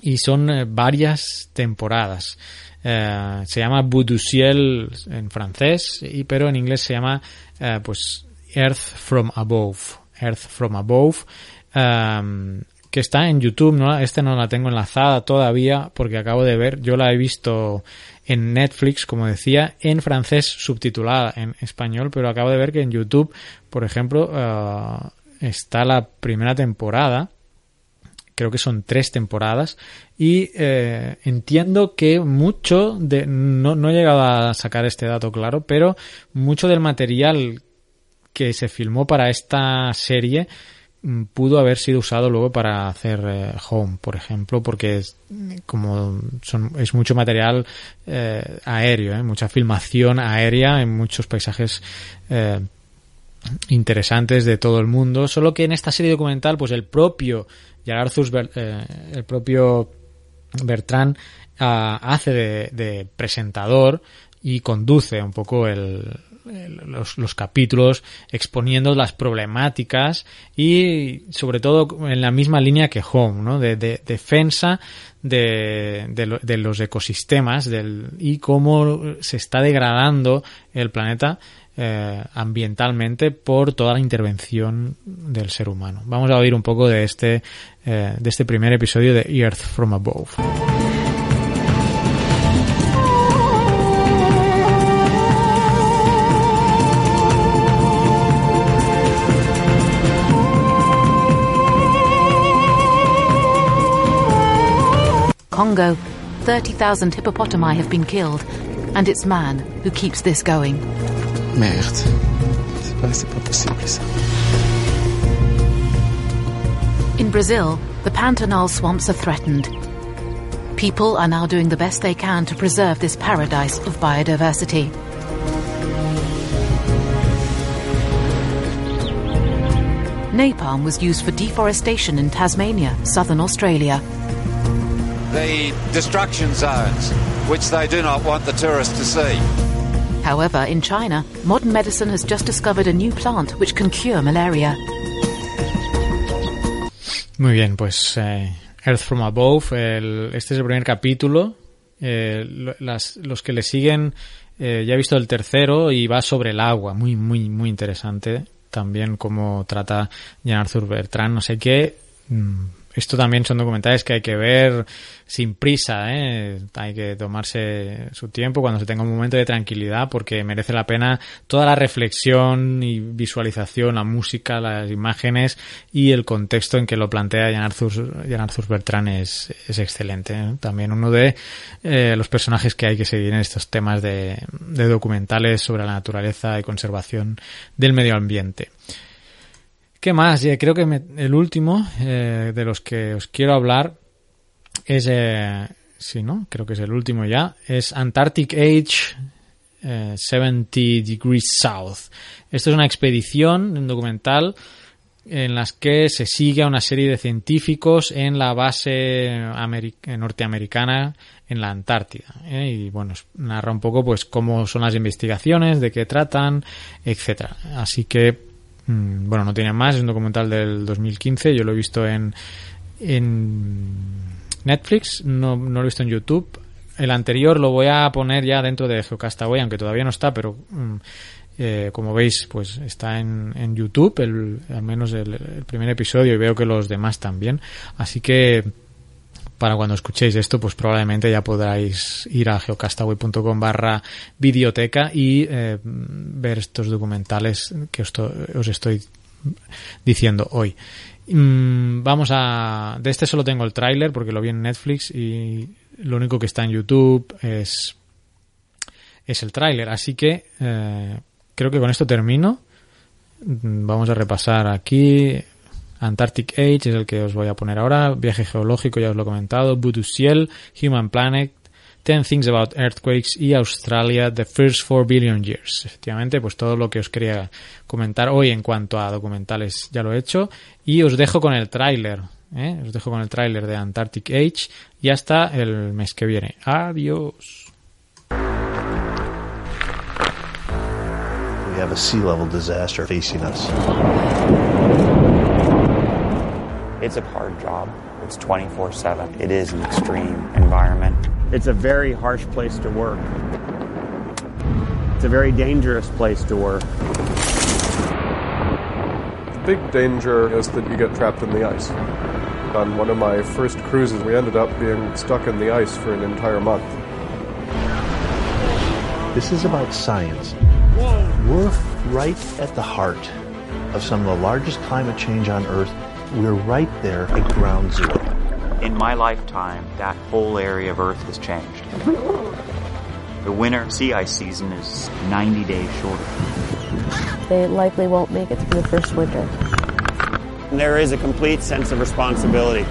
y son eh, varias temporadas. Eh, se llama Bout du Ciel en francés, y, pero en inglés se llama eh, pues Earth from Above. Earth from Above está en YouTube, ¿no? Este no la tengo enlazada todavía porque acabo de ver, yo la he visto en Netflix, como decía, en francés subtitulada en español, pero acabo de ver que en YouTube, por ejemplo, eh, está la primera temporada, creo que son tres temporadas, y eh, entiendo que mucho de, no, no he llegado a sacar este dato claro, pero mucho del material que se filmó para esta serie pudo haber sido usado luego para hacer eh, home, por ejemplo, porque es, como son, es mucho material eh, aéreo, ¿eh? mucha filmación aérea en muchos paisajes interesantes de todo el mundo. Solo que en esta serie documental, pues el propio Arthur, el propio Bertrand ah, hace de presentador y conduce un poco el, los, capítulos exponiendo las problemáticas y sobre todo en la misma línea que Home, ¿no? de, defensa de, de, los ecosistemas del, y cómo se está degradando el planeta eh, ambientalmente por toda la intervención del ser humano. Vamos a oír un poco de este, eh, de este primer episodio de Earth from Above. Congo, 30,000 hippopotami have been killed, and it's man who keeps this going. Merde. C'est pas possible ça. In Brazil, the Pantanal swamps are threatened. People are now doing the best they can to preserve this paradise of biodiversity. Napalm was used for deforestation in Tasmania, southern Australia the destruction zones, which they do not want the tourists to see. However, in China, modern medicine has just discovered a new plant which can cure malaria. Muy bien, pues eh, Earth from Above, el, este es el primer capítulo. Eh, las, los que le siguen, eh, ya he visto el tercero y va sobre el agua, muy, muy, muy interesante. También cómo trata Jan Arthur Bertrand, no sé qué. Mm, esto también son documentales que hay que ver sin prisa, ¿eh? hay que tomarse su tiempo cuando se tenga un momento de tranquilidad porque merece la pena toda la reflexión y visualización, la música, las imágenes y el contexto en que lo plantea Jan Arthur, Bertrand es, es excelente. ¿eh? También uno de eh, los personajes que hay que seguir en estos temas de documentales sobre la naturaleza y conservación del medio ambiente. ¿Qué más? Creo que el último eh, de los que os quiero hablar es, eh, sí, ¿no? Creo que es el último ya, es Antarctic Age 70 eh, Degrees South. Esto es una expedición, un documental en las que se sigue a una serie de científicos en la base norteamericana en la Antártida. ¿eh? Y bueno, narra un poco pues cómo son las investigaciones, de qué tratan, etcétera. Así que, mm, bueno, no tiene más, es un documental del 2015, yo lo he visto en, en Netflix, no, no lo he visto en YouTube. El anterior lo voy a poner ya dentro de Geocastaway, aunque todavía no está, pero mm, eh, como veis, pues está en, en YouTube, el, al menos el, el, primer episodio, y veo que los demás también. Así que para cuando escuchéis esto, pues probablemente ya podráis ir a geocastaway.com barra videoteca y eh, ver estos documentales que os, estoy diciendo hoy. Mm, vamos a... De este solo tengo el tráiler porque lo vi en Netflix y lo único que está en YouTube es, es el tráiler. Así que eh, creo que con esto termino. Vamos a repasar aquí. Antarctic Age es el que os voy a poner ahora. Viaje geológico, ya os lo he comentado. Voodoo Ciel, Human Planet, Ten Things About Earthquakes y Australia, The First Four Billion Years. Efectivamente, pues todo lo que os quería comentar hoy en cuanto a documentales ya lo he hecho. Y os dejo con el tráiler. ¿eh? Os dejo con el tráiler de Antarctic Age y hasta el mes que viene. Adiós. It's a hard job. It's 24 7. It is an extreme environment. It's a very harsh place to work. It's a very dangerous place to work. The big danger is that you get trapped in the ice. On one of my first cruises, we ended up being stuck in the ice for an entire month. This is about science. We're right at the heart of some of the largest climate change on Earth we're right there at ground zero. In my lifetime, that whole area of Earth has changed. The winter sea ice season is 90 days shorter. They likely won't make it through the first winter. There is a complete sense of responsibility.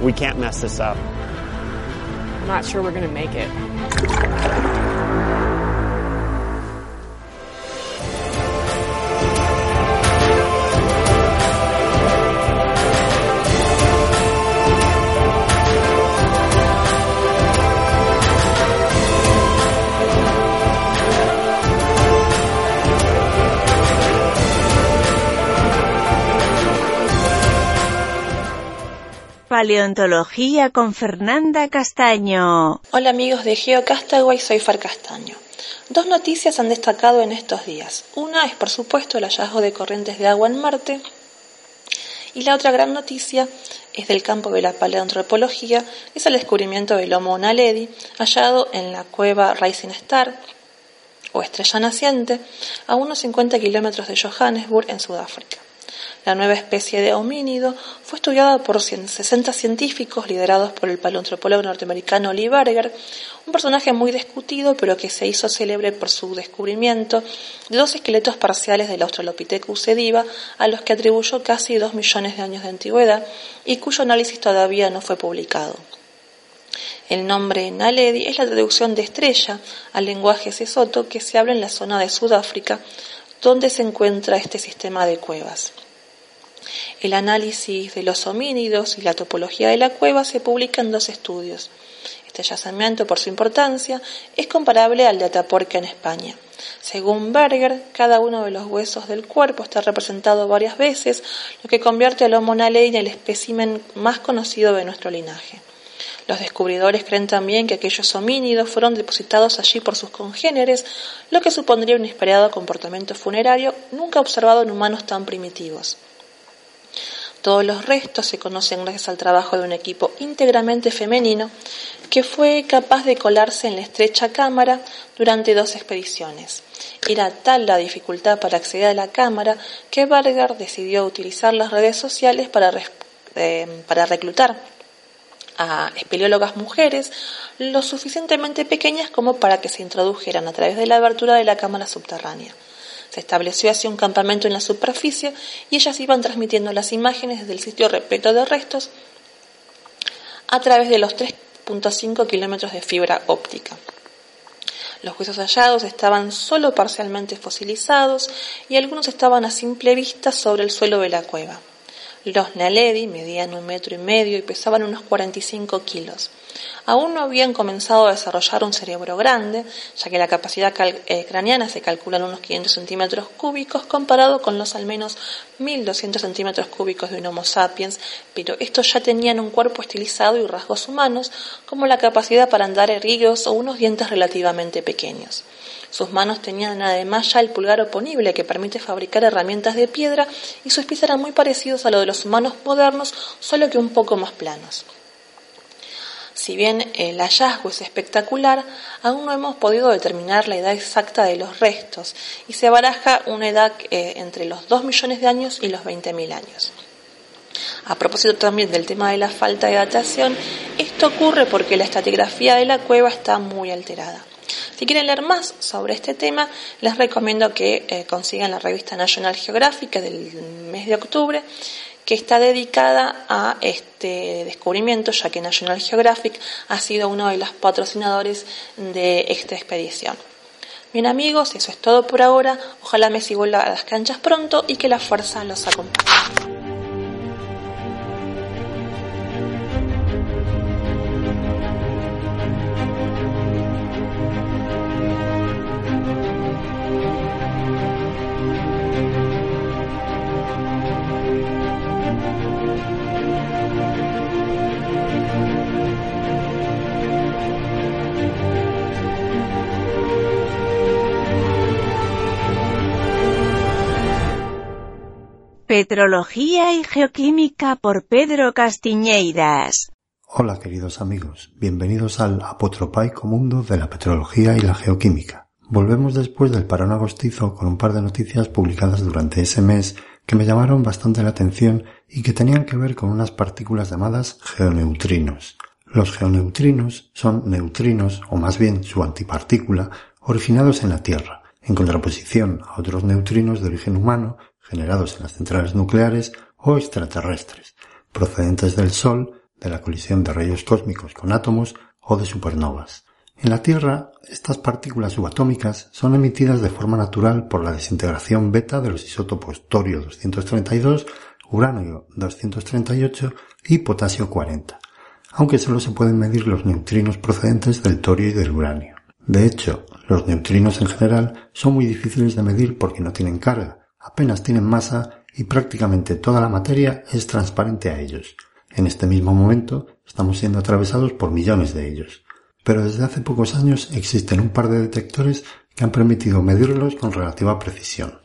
We can't mess this up. I'm not sure we're going to make it. Paleontología con Fernanda Castaño. Hola amigos de GeoCastaway, soy Far Castaño. Dos noticias han destacado en estos días. Una es por supuesto el hallazgo de corrientes de agua en Marte y la otra gran noticia es del campo de la paleoantropología, es el descubrimiento del Homo naledi hallado en la cueva Rising Star o Estrella Naciente a unos 50 kilómetros de Johannesburg en Sudáfrica. La nueva especie de homínido fue estudiada por 60 científicos liderados por el paleoantropólogo norteamericano Lee Berger, un personaje muy discutido pero que se hizo célebre por su descubrimiento de dos esqueletos parciales del Australopithecus sediva a los que atribuyó casi dos millones de años de antigüedad y cuyo análisis todavía no fue publicado. El nombre Naledi es la traducción de estrella al lenguaje sesoto que se habla en la zona de Sudáfrica, donde se encuentra este sistema de cuevas. El análisis de los homínidos y la topología de la cueva se publica en dos estudios. Este yacimiento, por su importancia, es comparable al de Atapuerca en España. Según Berger, cada uno de los huesos del cuerpo está representado varias veces, lo que convierte al Homo naledi en el espécimen más conocido de nuestro linaje. Los descubridores creen también que aquellos homínidos fueron depositados allí por sus congéneres, lo que supondría un inesperado comportamiento funerario nunca observado en humanos tan primitivos. Todos los restos se conocen gracias al trabajo de un equipo íntegramente femenino que fue capaz de colarse en la estrecha cámara durante dos expediciones. Era tal la dificultad para acceder a la cámara que Berger decidió utilizar las redes sociales para, eh, para reclutar a espeleólogas mujeres lo suficientemente pequeñas como para que se introdujeran a través de la abertura de la cámara subterránea. Se estableció así un campamento en la superficie y ellas iban transmitiendo las imágenes desde el sitio repleto de restos a través de los 3.5 kilómetros de fibra óptica. Los huesos hallados estaban solo parcialmente fosilizados y algunos estaban a simple vista sobre el suelo de la cueva. Los Naledi medían un metro y medio y pesaban unos 45 kilos. Aún no habían comenzado a desarrollar un cerebro grande, ya que la capacidad eh, craneana se calcula en unos 500 centímetros cúbicos comparado con los al menos 1200 centímetros cúbicos de un Homo sapiens, pero estos ya tenían un cuerpo estilizado y rasgos humanos, como la capacidad para andar erguidos o unos dientes relativamente pequeños. Sus manos tenían además ya el pulgar oponible que permite fabricar herramientas de piedra y sus pies eran muy parecidos a los de los humanos modernos, solo que un poco más planos. Si bien el hallazgo es espectacular, aún no hemos podido determinar la edad exacta de los restos y se baraja una edad eh, entre los 2 millones de años y los 20.000 años. A propósito también del tema de la falta de datación, esto ocurre porque la estratigrafía de la cueva está muy alterada. Si quieren leer más sobre este tema, les recomiendo que eh, consigan la revista National Geographic del mes de octubre, que está dedicada a este descubrimiento, ya que National Geographic ha sido uno de los patrocinadores de esta expedición. Bien amigos, eso es todo por ahora. Ojalá vuelva a las canchas pronto y que la fuerza los acompañe. Petrología y Geoquímica por Pedro Castiñeiras. Hola queridos amigos, bienvenidos al apotropaico mundo de la petrología y la geoquímica. Volvemos después del parón agostizo con un par de noticias publicadas durante ese mes que me llamaron bastante la atención y que tenían que ver con unas partículas llamadas geoneutrinos. Los geoneutrinos son neutrinos, o más bien su antipartícula, originados en la Tierra, en contraposición a otros neutrinos de origen humano generados en las centrales nucleares o extraterrestres, procedentes del Sol, de la colisión de rayos cósmicos con átomos o de supernovas. En la Tierra, estas partículas subatómicas son emitidas de forma natural por la desintegración beta de los isótopos torio 232, uranio 238 y potasio 40, aunque solo se pueden medir los neutrinos procedentes del torio y del uranio. De hecho, los neutrinos en general son muy difíciles de medir porque no tienen carga, apenas tienen masa y prácticamente toda la materia es transparente a ellos. En este mismo momento estamos siendo atravesados por millones de ellos. Pero desde hace pocos años existen un par de detectores que han permitido medirlos con relativa precisión.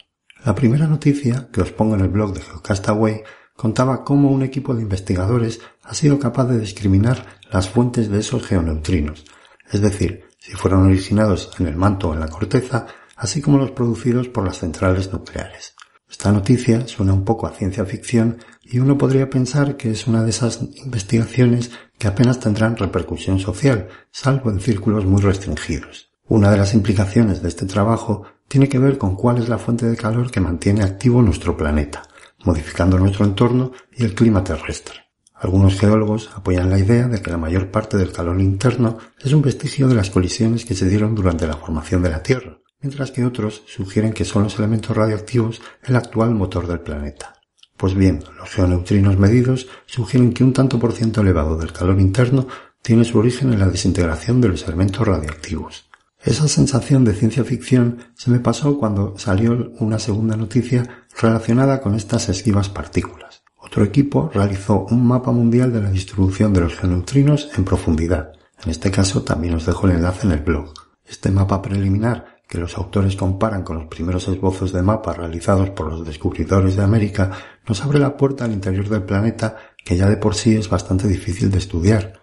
La primera noticia, que os pongo en el blog de Geocastaway, contaba cómo un equipo de investigadores ha sido capaz de discriminar las fuentes de esos geoneutrinos, es decir, si fueron originados en el manto o en la corteza, así como los producidos por las centrales nucleares. Esta noticia suena un poco a ciencia ficción y uno podría pensar que es una de esas investigaciones que apenas tendrán repercusión social, salvo en círculos muy restringidos. Una de las implicaciones de este trabajo tiene que ver con cuál es la fuente de calor que mantiene activo nuestro planeta, modificando nuestro entorno y el clima terrestre. Algunos geólogos apoyan la idea de que la mayor parte del calor interno es un vestigio de las colisiones que se dieron durante la formación de la Tierra, mientras que otros sugieren que son los elementos radioactivos el actual motor del planeta. Pues bien, los geoneutrinos medidos sugieren que un tanto por ciento elevado del calor interno tiene su origen en la desintegración de los elementos radioactivos. Esa sensación de ciencia ficción se me pasó cuando salió una segunda noticia relacionada con estas esquivas partículas. Otro equipo realizó un mapa mundial de la distribución de los geoneutrinos en profundidad. En este caso también os dejo el enlace en el blog. Este mapa preliminar que los autores comparan con los primeros esbozos de mapa realizados por los descubridores de América, nos abre la puerta al interior del planeta que ya de por sí es bastante difícil de estudiar.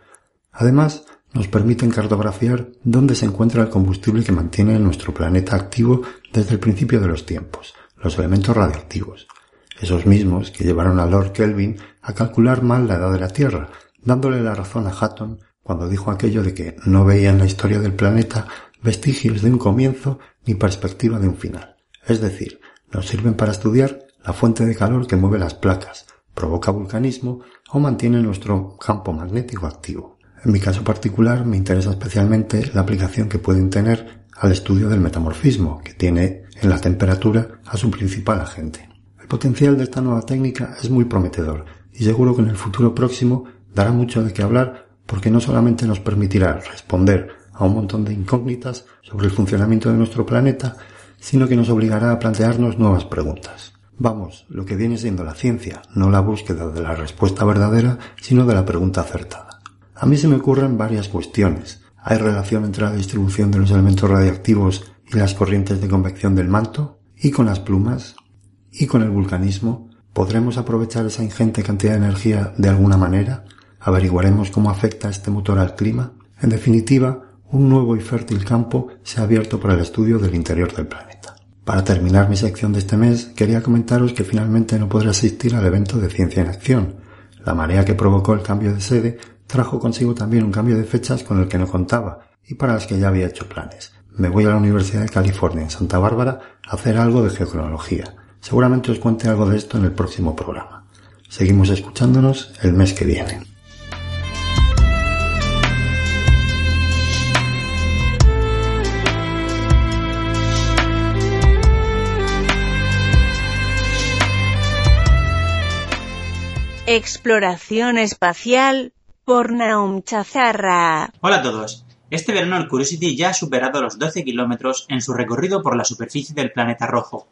Además, nos permiten cartografiar dónde se encuentra el combustible que mantiene nuestro planeta activo desde el principio de los tiempos, los elementos radioactivos, esos mismos que llevaron a Lord Kelvin a calcular mal la edad de la Tierra, dándole la razón a Hatton cuando dijo aquello de que no veía en la historia del planeta vestigios de un comienzo ni perspectiva de un final. Es decir, nos sirven para estudiar la fuente de calor que mueve las placas, provoca vulcanismo o mantiene nuestro campo magnético activo. En mi caso particular me interesa especialmente la aplicación que pueden tener al estudio del metamorfismo, que tiene en la temperatura a su principal agente. El potencial de esta nueva técnica es muy prometedor y seguro que en el futuro próximo dará mucho de qué hablar porque no solamente nos permitirá responder a un montón de incógnitas sobre el funcionamiento de nuestro planeta, sino que nos obligará a plantearnos nuevas preguntas. Vamos, lo que viene siendo la ciencia, no la búsqueda de la respuesta verdadera, sino de la pregunta acertada. A mí se me ocurren varias cuestiones. ¿Hay relación entre la distribución de los elementos radiactivos y las corrientes de convección del manto? ¿Y con las plumas? ¿Y con el vulcanismo? ¿Podremos aprovechar esa ingente cantidad de energía de alguna manera? ¿Averiguaremos cómo afecta este motor al clima? En definitiva, un nuevo y fértil campo se ha abierto para el estudio del interior del planeta. Para terminar mi sección de este mes, quería comentaros que finalmente no podré asistir al evento de Ciencia en Acción. La marea que provocó el cambio de sede trajo consigo también un cambio de fechas con el que no contaba y para las que ya había hecho planes. Me voy a la Universidad de California en Santa Bárbara a hacer algo de geocronología. Seguramente os cuente algo de esto en el próximo programa. Seguimos escuchándonos el mes que viene. Exploración espacial por Naum Chazarra. Hola a todos. Este verano el Curiosity ya ha superado los 12 kilómetros en su recorrido por la superficie del planeta rojo.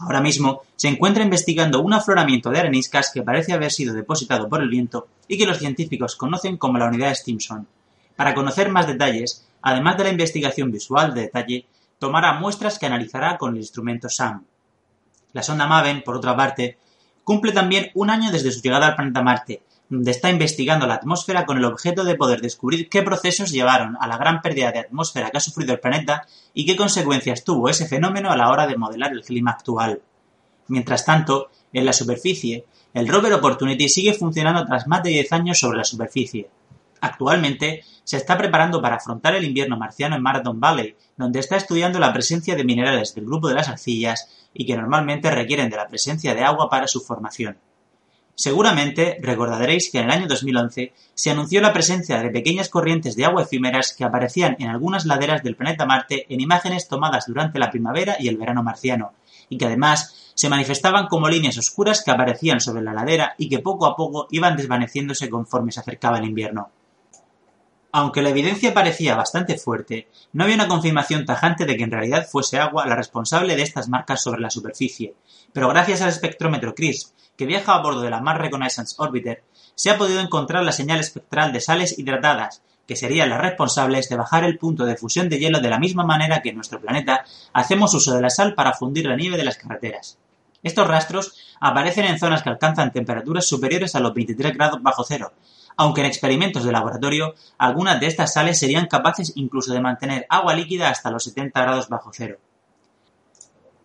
Ahora mismo se encuentra investigando un afloramiento de areniscas que parece haber sido depositado por el viento y que los científicos conocen como la unidad Stimson. Para conocer más detalles, además de la investigación visual de detalle, tomará muestras que analizará con el instrumento SAM. La sonda Maven, por otra parte, cumple también un año desde su llegada al planeta Marte, donde está investigando la atmósfera con el objeto de poder descubrir qué procesos llevaron a la gran pérdida de atmósfera que ha sufrido el planeta y qué consecuencias tuvo ese fenómeno a la hora de modelar el clima actual. Mientras tanto, en la superficie, el rover Opportunity sigue funcionando tras más de 10 años sobre la superficie. Actualmente se está preparando para afrontar el invierno marciano en Marathon Valley, donde está estudiando la presencia de minerales del grupo de las arcillas y que normalmente requieren de la presencia de agua para su formación. Seguramente recordaréis que en el año 2011 se anunció la presencia de pequeñas corrientes de agua efímeras que aparecían en algunas laderas del planeta Marte en imágenes tomadas durante la primavera y el verano marciano, y que además se manifestaban como líneas oscuras que aparecían sobre la ladera y que poco a poco iban desvaneciéndose conforme se acercaba el invierno. Aunque la evidencia parecía bastante fuerte, no había una confirmación tajante de que en realidad fuese agua la responsable de estas marcas sobre la superficie, pero gracias al espectrómetro CRISP, que viaja a bordo de la Mars Reconnaissance Orbiter, se ha podido encontrar la señal espectral de sales hidratadas, que serían las responsables de bajar el punto de fusión de hielo de la misma manera que en nuestro planeta hacemos uso de la sal para fundir la nieve de las carreteras. Estos rastros aparecen en zonas que alcanzan temperaturas superiores a los 23 grados bajo cero, aunque en experimentos de laboratorio algunas de estas sales serían capaces incluso de mantener agua líquida hasta los 70 grados bajo cero.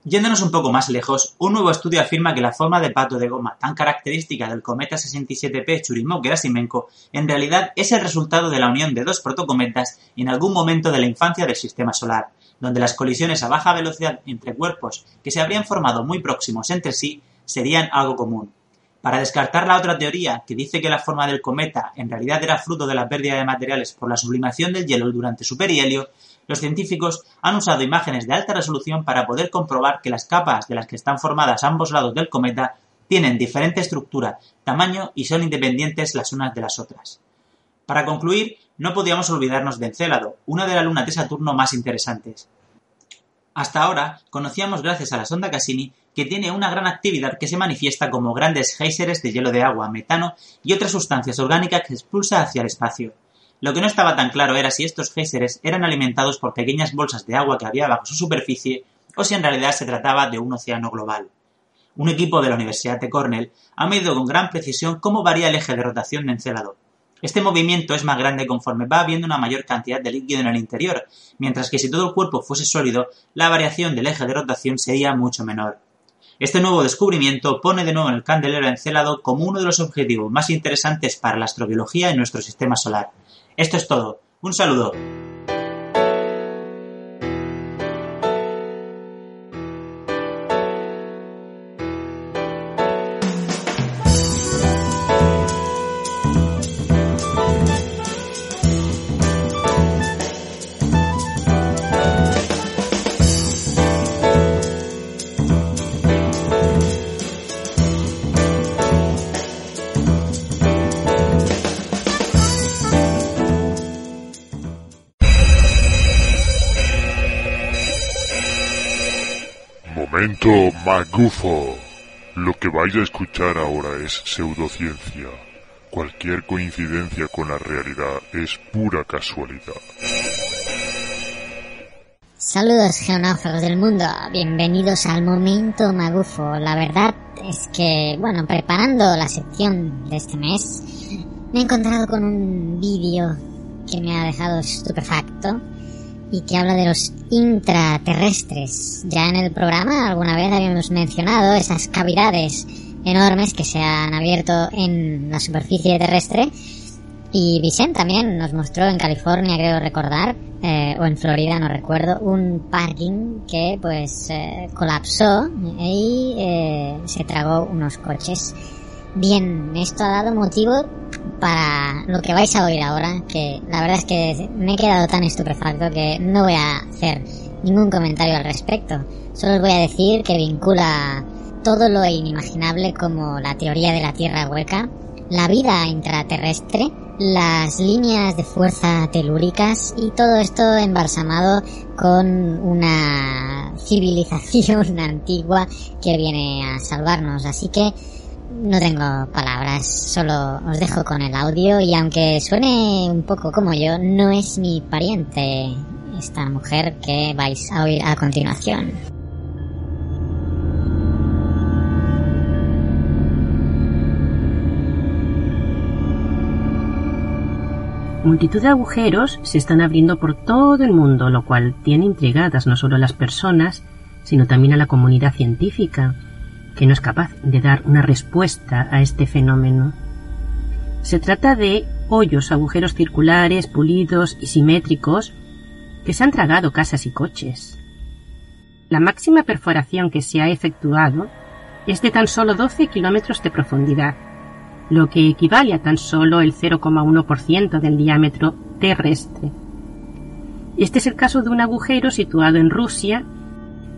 Yéndonos un poco más lejos, un nuevo estudio afirma que la forma de pato de goma tan característica del cometa 67P Churyumov-Gerasimenko en realidad es el resultado de la unión de dos protocometas en algún momento de la infancia del sistema solar, donde las colisiones a baja velocidad entre cuerpos que se habrían formado muy próximos entre sí serían algo común. Para descartar la otra teoría, que dice que la forma del cometa en realidad era fruto de la pérdida de materiales por la sublimación del hielo durante su perihelio, los científicos han usado imágenes de alta resolución para poder comprobar que las capas de las que están formadas ambos lados del cometa tienen diferente estructura, tamaño y son independientes las unas de las otras. Para concluir, no podíamos olvidarnos de Encélado, una de las lunas de Saturno más interesantes. Hasta ahora conocíamos gracias a la sonda Cassini que tiene una gran actividad que se manifiesta como grandes géiseres de hielo de agua, metano y otras sustancias orgánicas que expulsa hacia el espacio. Lo que no estaba tan claro era si estos géiseres eran alimentados por pequeñas bolsas de agua que había bajo su superficie o si en realidad se trataba de un océano global. Un equipo de la Universidad de Cornell ha medido con gran precisión cómo varía el eje de rotación de Encélado, este movimiento es más grande conforme va habiendo una mayor cantidad de líquido en el interior, mientras que si todo el cuerpo fuese sólido, la variación del eje de rotación sería mucho menor. Este nuevo descubrimiento pone de nuevo el candelero encelado como uno de los objetivos más interesantes para la astrobiología en nuestro sistema solar. Esto es todo. Un saludo. Magufo. Lo que vais a escuchar ahora es pseudociencia. Cualquier coincidencia con la realidad es pura casualidad. Saludos geonáufragos del mundo, bienvenidos al momento magufo. La verdad es que, bueno, preparando la sección de este mes, me he encontrado con un vídeo que me ha dejado estupefacto y que habla de los intraterrestres. Ya en el programa alguna vez habíamos mencionado esas cavidades enormes que se han abierto en la superficie terrestre y Vicente también nos mostró en California, creo recordar, eh, o en Florida, no recuerdo, un parking que pues eh, colapsó y eh, se tragó unos coches. Bien, esto ha dado motivo para lo que vais a oír ahora, que la verdad es que me he quedado tan estupefacto que no voy a hacer ningún comentario al respecto. Solo os voy a decir que vincula todo lo inimaginable como la teoría de la Tierra hueca, la vida intraterrestre, las líneas de fuerza telúricas y todo esto embalsamado con una civilización antigua que viene a salvarnos. Así que no tengo palabras, solo os dejo con el audio y aunque suene un poco como yo, no es mi pariente esta mujer que vais a oír a continuación. Multitud de agujeros se están abriendo por todo el mundo, lo cual tiene intrigadas no solo a las personas, sino también a la comunidad científica, que no es capaz de dar una respuesta a este fenómeno. Se trata de hoyos, agujeros circulares, pulidos y simétricos que se han tragado casas y coches. La máxima perforación que se ha efectuado es de tan solo 12 kilómetros de profundidad, lo que equivale a tan solo el 0,1% del diámetro terrestre. Este es el caso de un agujero situado en Rusia.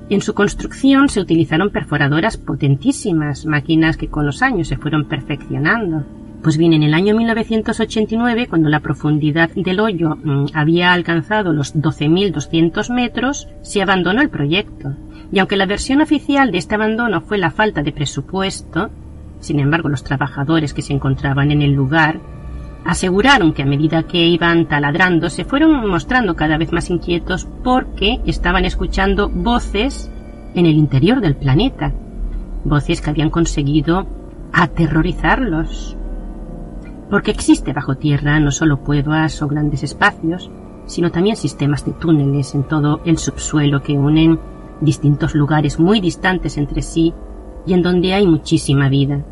En su construcción se utilizaron perforadoras potentísimas, máquinas que con los años se fueron perfeccionando. Pues bien, en el año 1989, cuando la profundidad del hoyo mm, había alcanzado los 12.200 metros, se abandonó el proyecto. Y aunque la versión oficial de este abandono fue la falta de presupuesto, sin embargo, los trabajadores que se encontraban en el lugar aseguraron que a medida que iban taladrando se fueron mostrando cada vez más inquietos porque estaban escuchando voces en el interior del planeta, voces que habían conseguido aterrorizarlos. Porque existe bajo tierra no solo cuevas o grandes espacios, sino también sistemas de túneles en todo el subsuelo que unen distintos lugares muy distantes entre sí y en donde hay muchísima vida.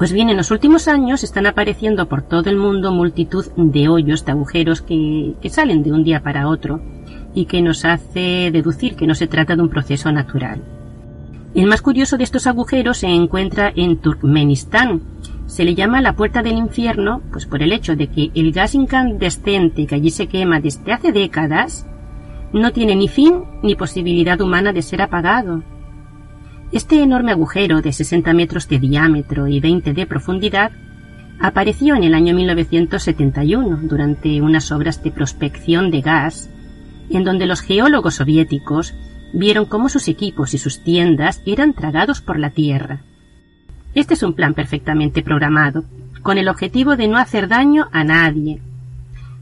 Pues bien, en los últimos años están apareciendo por todo el mundo multitud de hoyos, de agujeros que, salen de un día para otro y que nos hace deducir que no se trata de un proceso natural. El más curioso de estos agujeros se encuentra en Turkmenistán. Se le llama la puerta del infierno, pues por el hecho de que el gas incandescente que allí se quema desde hace décadas no tiene ni fin ni posibilidad humana de ser apagado. Este enorme agujero de 60 metros de diámetro y 20 de profundidad apareció en el año 1971 durante unas obras de prospección de gas, en donde los geólogos soviéticos vieron cómo sus equipos y sus tiendas eran tragados por la Tierra. Este es un plan perfectamente programado, con el objetivo de no hacer daño a nadie.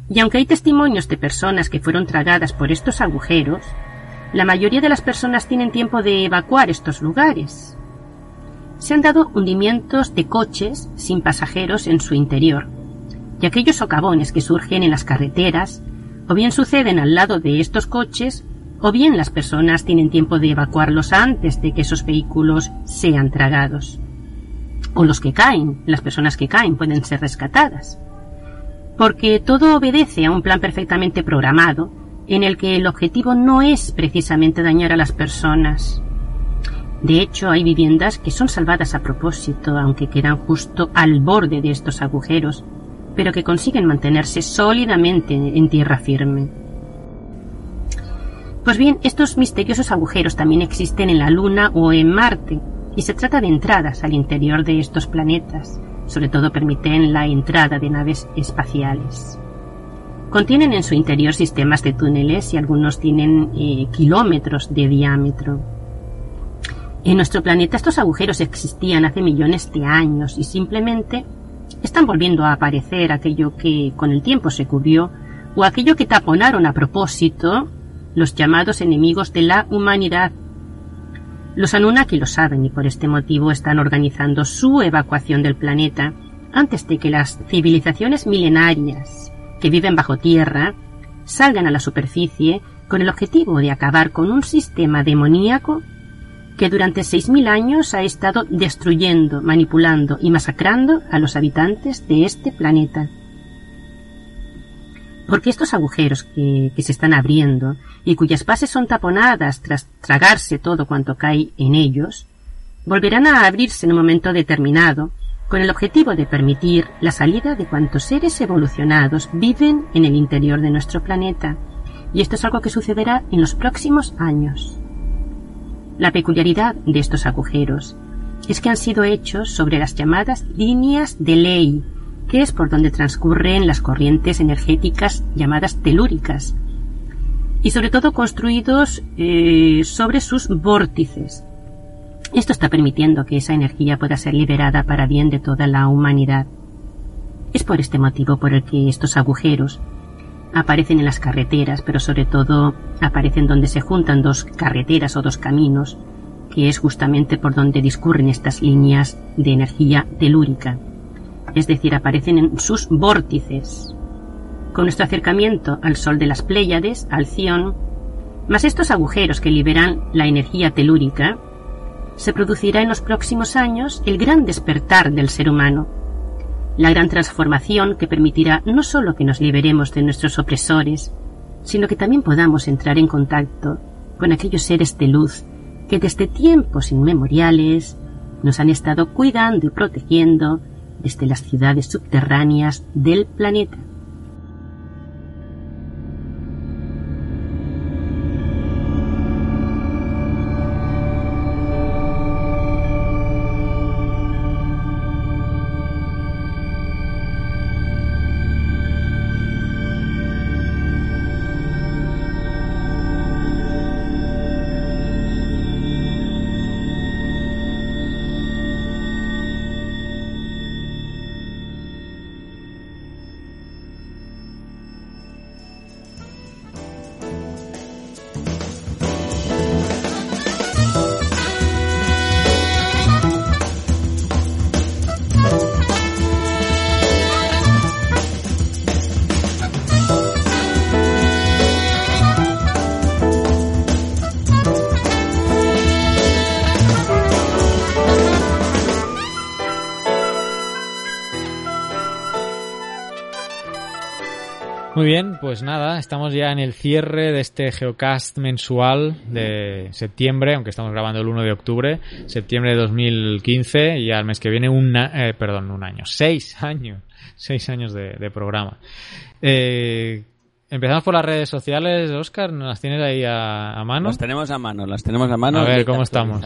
Y aunque hay testimonios de personas que fueron tragadas por estos agujeros, la mayoría de las personas tienen tiempo de evacuar estos lugares. Se han dado hundimientos de coches sin pasajeros en su interior, y aquellos socavones que surgen en las carreteras o bien suceden al lado de estos coches o bien las personas tienen tiempo de evacuarlos antes de que esos vehículos sean tragados. O los que caen, las personas que caen pueden ser rescatadas. Porque todo obedece a un plan perfectamente programado en el que el objetivo no es precisamente dañar a las personas. De hecho, hay viviendas que son salvadas a propósito, aunque quedan justo al borde de estos agujeros, pero que consiguen mantenerse sólidamente en tierra firme. Pues bien, estos misteriosos agujeros también existen en la Luna o en Marte, y se trata de entradas al interior de estos planetas, sobre todo permiten la entrada de naves espaciales. Contienen en su interior sistemas de túneles y algunos tienen eh, kilómetros de diámetro. En nuestro planeta estos agujeros existían hace millones de años y simplemente están volviendo a aparecer aquello que con el tiempo se cubrió o aquello que taponaron a propósito los llamados enemigos de la humanidad. Los Anunnaki lo saben y por este motivo están organizando su evacuación del planeta antes de que las civilizaciones milenarias que viven bajo tierra salgan a la superficie con el objetivo de acabar con un sistema demoníaco que durante 6.000 años ha estado destruyendo, manipulando y masacrando a los habitantes de este planeta. Porque estos agujeros que, que se están abriendo y cuyas bases son taponadas tras tragarse todo cuanto cae en ellos, volverán a abrirse en un momento determinado con el objetivo de permitir la salida de cuantos seres evolucionados viven en el interior de nuestro planeta. Y esto es algo que sucederá en los próximos años. La peculiaridad de estos agujeros es que han sido hechos sobre las llamadas líneas de ley, que es por donde transcurren las corrientes energéticas llamadas telúricas, y sobre todo construidos eh, sobre sus vórtices. Esto está permitiendo que esa energía pueda ser liberada para bien de toda la humanidad. Es por este motivo por el que estos agujeros aparecen en las carreteras, pero sobre todo aparecen donde se juntan dos carreteras o dos caminos, que es justamente por donde discurren estas líneas de energía telúrica. Es decir, aparecen en sus vórtices. Con nuestro acercamiento al Sol de las Pléyades, al Ción, más estos agujeros que liberan la energía telúrica, se producirá en los próximos años el gran despertar del ser humano, la gran transformación que permitirá no solo que nos liberemos de nuestros opresores, sino que también podamos entrar en contacto con aquellos seres de luz que desde tiempos inmemoriales nos han estado cuidando y protegiendo desde las ciudades subterráneas del planeta. Muy bien, pues nada, estamos ya en el cierre de este Geocast mensual de septiembre, aunque estamos grabando el 1 de octubre, septiembre de 2015, y al mes que viene un, eh, perdón, un año, seis años, seis años de, de programa. Eh, Empezamos por las redes sociales, Oscar, ¿nos las tienes ahí a, a, mano? Las tenemos a mano, las tenemos a mano. A ver, ¿cómo estamos?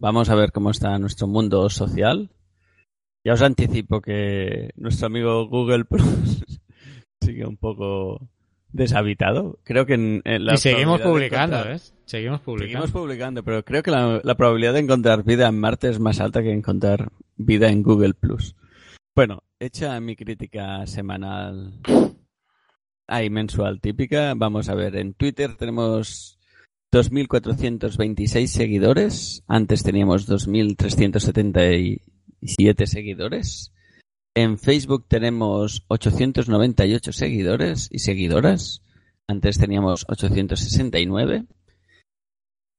Vamos a ver cómo está nuestro mundo social. Ya os anticipo que nuestro amigo Google Plus sigue un poco deshabitado. Creo que en, en la y seguimos publicando, encontrar... ¿ves? Seguimos publicando. Seguimos publicando, pero creo que la, la, probabilidad de encontrar vida en Marte es más alta que encontrar vida en Google Plus. Bueno, hecha mi crítica semanal hay mensual típica. Vamos a ver, en Twitter tenemos 2.426 seguidores. Antes teníamos 2.377 seguidores. En Facebook tenemos 898 seguidores y seguidoras. Antes teníamos 869.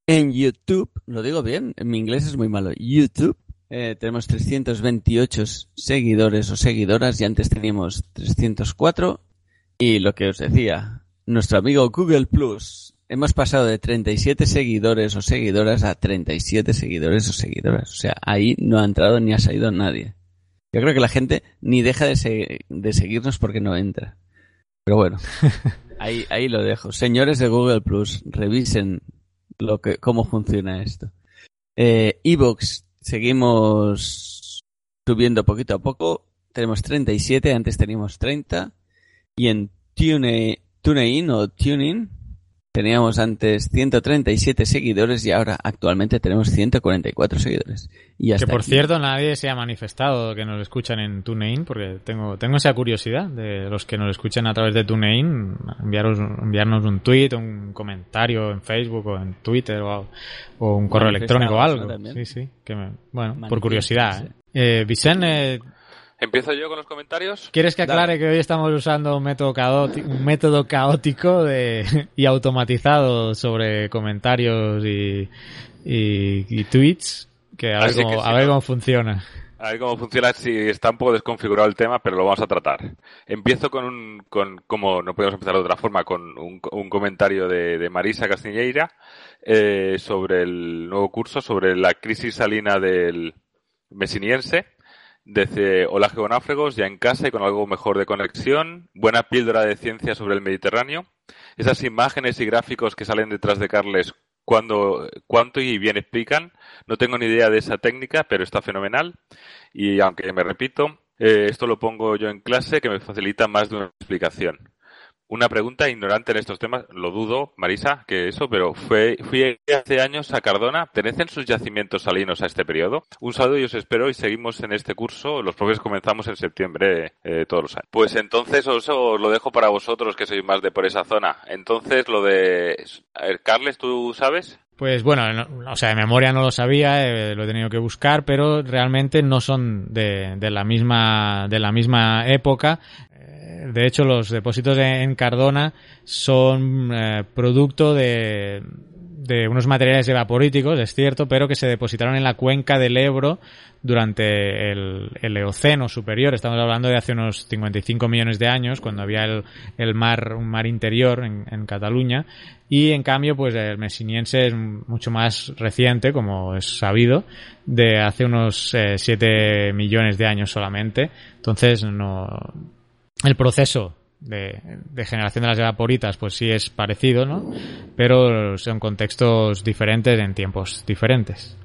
En YouTube, lo digo bien, en mi inglés es muy malo. YouTube eh, tenemos 328 seguidores o seguidoras y antes teníamos 304. Y lo que os decía, nuestro amigo Google Plus, hemos pasado de 37 seguidores o seguidoras a 37 seguidores o seguidoras. O sea, ahí no ha entrado ni ha salido nadie. Yo creo que la gente ni deja de, se de seguirnos porque no entra. Pero bueno, ahí, ahí lo dejo. Señores de Google Plus, revisen lo que, cómo funciona esto. Eh, Evox, seguimos subiendo poquito a poco. Tenemos 37, antes teníamos 30. Y en Tune, TuneIn o Tuning Teníamos antes 137 seguidores y ahora actualmente tenemos 144 seguidores. Y Que por aquí. cierto nadie se ha manifestado que nos escuchan en TuneIn, porque tengo, tengo esa curiosidad de los que nos escuchan a través de TuneIn, enviaros, enviarnos un tweet, un comentario en Facebook o en Twitter o, o un correo electrónico o algo. Sí, sí, que me- bueno, por curiosidad. ¿eh? Eh, Vicente, ¿Empiezo yo con los comentarios? ¿quieres que aclare Dale. que hoy estamos usando un método, caoti- un método caótico de, y automatizado sobre comentarios y, y, y tweets? Que a ver, que cómo, sí, a ver ¿no? cómo funciona. A ver cómo funciona, si está un poco desconfigurado el tema, pero lo vamos a tratar. Empiezo con un, con, como no podemos empezar de otra forma, con un, un comentario de, de Marisa Castiñeira eh, sobre el nuevo curso, sobre la crisis salina del mesiniense. Dice, hola geonáfragos, ya en casa y con algo mejor de conexión. Buena píldora de ciencia sobre el Mediterráneo. Esas imágenes y gráficos que salen detrás de Carles, cuando, cuánto y bien explican. No tengo ni idea de esa técnica, pero está fenomenal. Y aunque me repito, eh, esto lo pongo yo en clase que me facilita más de una explicación. Una pregunta ignorante en estos temas, lo dudo, Marisa, que eso, pero fue, fui hace años a Cardona. ¿Pertenecen sus yacimientos salinos a este periodo? Un saludo y os espero y seguimos en este curso. Los profes comenzamos en septiembre eh, todos los años. Pues entonces os, os lo dejo para vosotros que sois más de por esa zona. Entonces lo de... Carles, ¿tú sabes? Pues bueno, no- o sea, de memoria no lo sabía, eh, lo he tenido que buscar, pero realmente no son de, de la misma de la misma época. Eh, De hecho, los depósitos de- en Cardona son eh, producto de, de unos materiales evaporíticos, es cierto, pero que se depositaron en la cuenca del Ebro durante el, Eoceno superior. Estamos hablando de hace unos 55 millones de años, cuando había el, el mar, un mar interior en, en Cataluña. Y en cambio, pues el mesiniense es mucho más reciente, como es sabido, de hace unos 7 millones de años solamente. Entonces, no, el proceso de, de generación de las evaporitas pues sí es parecido, ¿no? Pero son contextos diferentes en tiempos diferentes.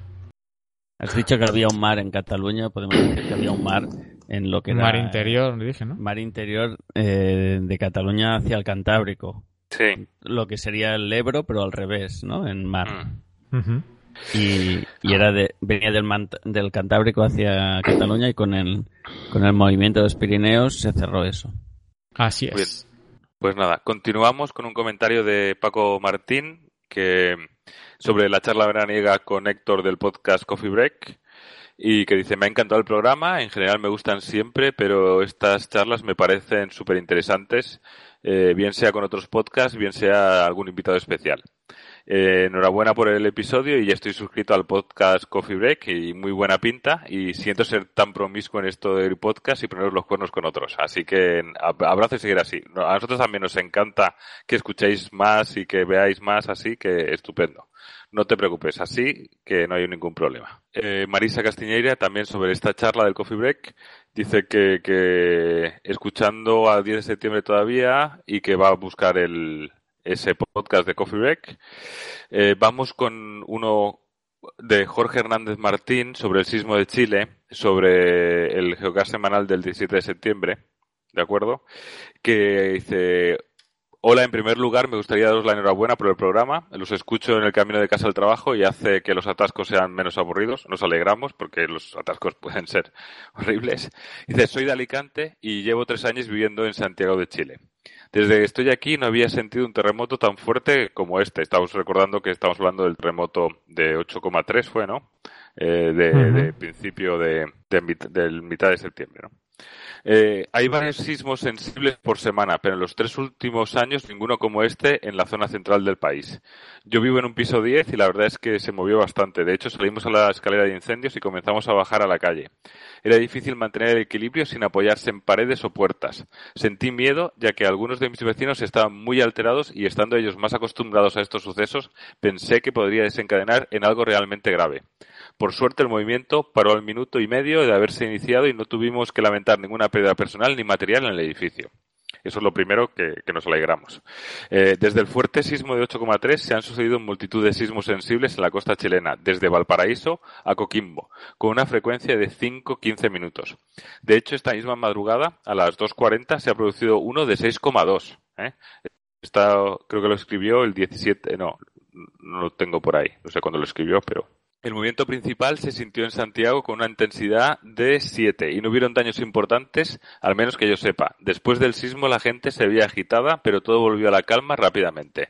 Has dicho que había un mar en Cataluña, podemos decir que había un mar en lo que era... mar interior, dije, ¿no? Mar interior eh, de Cataluña hacia el Cantábrico. Sí. Lo que sería el Ebro, pero al revés, ¿no? En mar. Ujú. Y, y era de, venía del, mant- del Cantábrico hacia Cataluña y con el, con el movimiento de los Pirineos se cerró eso. Así bien. Pues nada, continuamos con un comentario de Paco Martín que sobre la charla veraniega con Héctor del podcast Coffee Break y que dice, me ha encantado el programa, en general me gustan siempre, pero estas charlas me parecen súper interesantes, eh, bien sea con otros podcasts, bien sea algún invitado especial. Eh, enhorabuena por el episodio y ya estoy suscrito al podcast Coffee Break y muy buena pinta y siento ser tan promiscuo en esto del podcast y poneros los cuernos con otros. Así que ab- abrazo y seguir así. A nosotros también nos encanta que escuchéis más y que veáis más, así que estupendo. No te preocupes, así que no hay ningún problema. Eh, Marisa Castiñeira también sobre esta charla del Coffee Break dice que, que escuchando a 10 de septiembre todavía y que va a buscar el, ese podcast de Coffee Break. Eh, vamos con uno de Jorge Hernández Martín sobre el sismo de Chile, sobre el geogas semanal del 17 de septiembre, ¿de acuerdo? Que dice, hola, en primer lugar me gustaría daros la enhorabuena por el programa, los escucho en el camino de casa al trabajo y hace que los atascos sean menos aburridos, nos alegramos porque los atascos pueden ser horribles. Dice, soy de Alicante y llevo tres años viviendo en Santiago de Chile. Desde que estoy aquí no había sentido un terremoto tan fuerte como este. Estamos recordando que estamos hablando del terremoto de 8,3 fue, ¿no? Eh, de, principio de, mitad de septiembre, ¿no? Eh, hay varios sismos sensibles por semana, pero en los tres últimos años ninguno como este en la zona central del país. Yo vivo en un piso 10 y la verdad es que se movió bastante. De hecho, salimos a la escalera de incendios y comenzamos a bajar a la calle. Era difícil mantener el equilibrio sin apoyarse en paredes o puertas. Sentí miedo ya que algunos de mis vecinos estaban muy alterados y estando ellos más acostumbrados a estos sucesos, pensé que podría desencadenar en algo realmente grave. Por suerte el movimiento paró al minuto y medio de haberse iniciado y no tuvimos que lamentar ninguna pérdida personal ni material en el edificio. Eso es lo primero que, nos alegramos. Eh, desde el fuerte sismo de 8,3 se han sucedido multitud de sismos sensibles en la costa chilena, desde Valparaíso a Coquimbo, con una frecuencia de 5-15 minutos. De hecho, esta misma madrugada, a las 2.40, se ha producido uno de 6,2. ¿eh? Creo que lo escribió el 17, no, no lo tengo por ahí, no sé cuándo lo escribió, pero el movimiento principal se sintió en Santiago con una intensidad de 7 y no hubieron daños importantes, al menos que yo sepa. Después del sismo la gente se veía agitada, pero todo volvió a la calma rápidamente.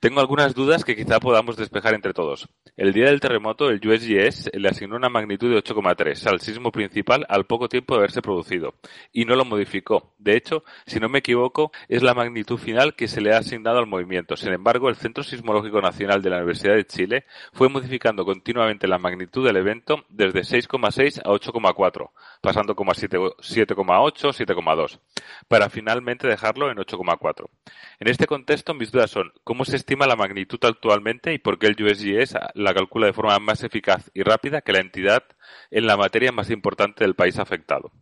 Tengo algunas dudas que quizá podamos despejar entre todos. El día del terremoto, el USGS le asignó una magnitud de 8,3 al sismo principal al poco tiempo de haberse producido y no lo modificó. De hecho, si no me equivoco, es la magnitud final que se le ha asignado al movimiento. Sin embargo, el Centro Sismológico Nacional de la Universidad de Chile fue modificando continuamente la magnitud del evento desde 6,6 a 8,4, pasando como a 7,8, 7,2, para finalmente dejarlo en 8,4. En este contexto, mis dudas son, ¿cómo se estima la magnitud actualmente y por qué el USGS la calcula de forma más eficaz y rápida que la entidad en la materia más importante del país afectado.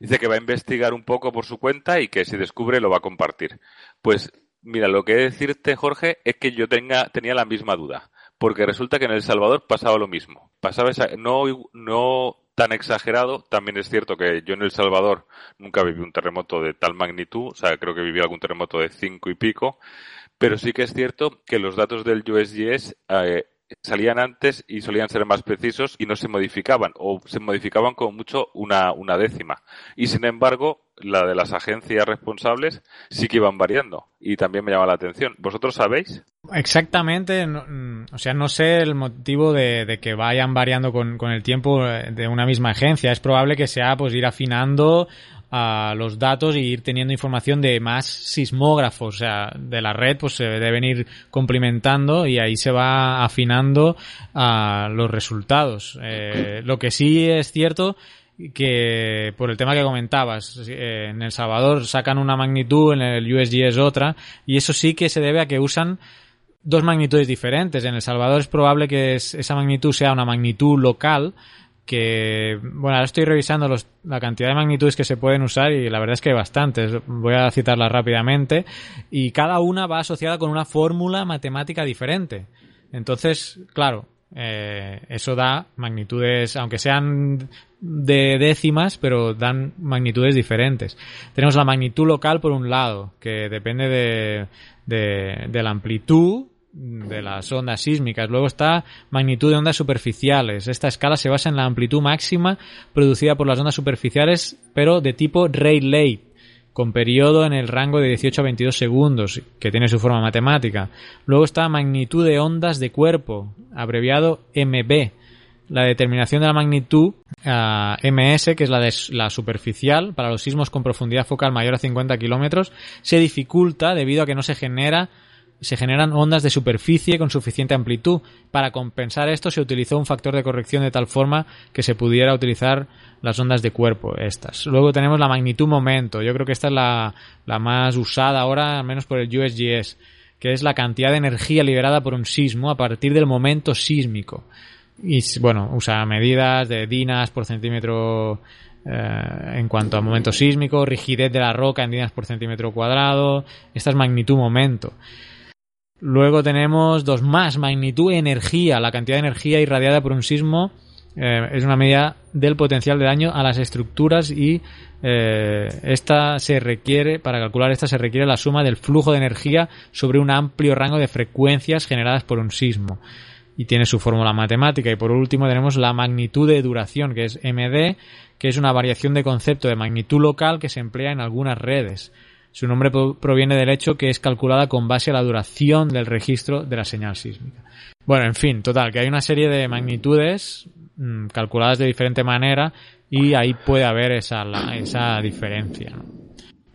Dice que va a investigar un poco por su cuenta y que si descubre lo va a compartir. Pues mira, lo que he de decirte, Jorge, es que yo tenga, tenía la misma duda. Porque resulta que en El Salvador pasaba lo mismo. Pasaba esa, no, no tan exagerado. También es cierto que yo en El Salvador nunca viví un terremoto de tal magnitud. O sea, creo que viví algún terremoto de cinco y pico. Pero sí que es cierto que los datos del USGS eh, salían antes y solían ser más precisos y no se modificaban o se modificaban como mucho una, una décima. Y sin embargo, la de las agencias responsables sí que iban variando y también me llama la atención. ¿Vosotros sabéis? Exactamente, mm, o sea, no sé el motivo de, que vayan variando con, con, el tiempo eh, de una misma agencia. Es probable que sea pues ir afinando a los datos y ir teniendo información de más sismógrafos, o sea, de la red, pues se deben ir complementando y ahí se va afinando a los resultados. Eh, lo que sí es cierto que por el tema que comentabas, eh, en El Salvador sacan una magnitud, en el USG es otra, y eso sí que se debe a que usan dos magnitudes diferentes. En El Salvador es probable que esa magnitud sea una magnitud local, que, bueno, ahora estoy revisando la cantidad de magnitudes que se pueden usar y la verdad es que hay bastantes. Voy a citarlas rápidamente. Y cada una va asociada con una fórmula matemática diferente. Entonces, claro, eh, eso da magnitudes, aunque sean de décimas, pero dan magnitudes diferentes. Tenemos la magnitud local por un lado, que depende de, de, de la amplitud de las ondas sísmicas. Luego está magnitud de ondas superficiales. Esta escala se basa en la amplitud máxima producida por las ondas superficiales, pero de tipo Rayleigh, con periodo en el rango de 18 a 22 segundos, que tiene su forma matemática. Luego está magnitud de ondas de cuerpo, abreviado MB. La determinación de la magnitud ah, MS, que es la de la superficial, para los sismos con profundidad focal mayor a 50 kilómetros, se dificulta debido a que no se genera se generan ondas de superficie con suficiente amplitud. Para compensar esto se utilizó un factor de corrección de tal forma que se pudiera utilizar las ondas de cuerpo estas. Luego tenemos la magnitud momento. Yo creo que esta es la, la más usada ahora, al menos por el USGS, que es la cantidad de energía liberada por un sismo a partir del momento sísmico. Y bueno, usa medidas de dinas por centímetro eh, en cuanto a momento sísmico, rigidez de la roca en dinas por centímetro cuadrado. Esta es magnitud momento. Luego tenemos dos más, magnitud energía, la cantidad de energía irradiada por un sismo eh, es una medida del potencial de daño a las estructuras y eh, esta se requiere, para calcular esta se requiere la suma del flujo de energía sobre un amplio rango de frecuencias generadas por un sismo y tiene su fórmula matemática. Y por último tenemos la magnitud de duración, que es MD, que es una variación de concepto de magnitud local que se emplea en algunas redes. Su nombre proviene del hecho que es calculada con base a la duración del registro de la señal sísmica. Bueno, en fin, total, que hay una serie de magnitudes mm, calculadas de diferente manera y ahí puede haber esa, esa diferencia.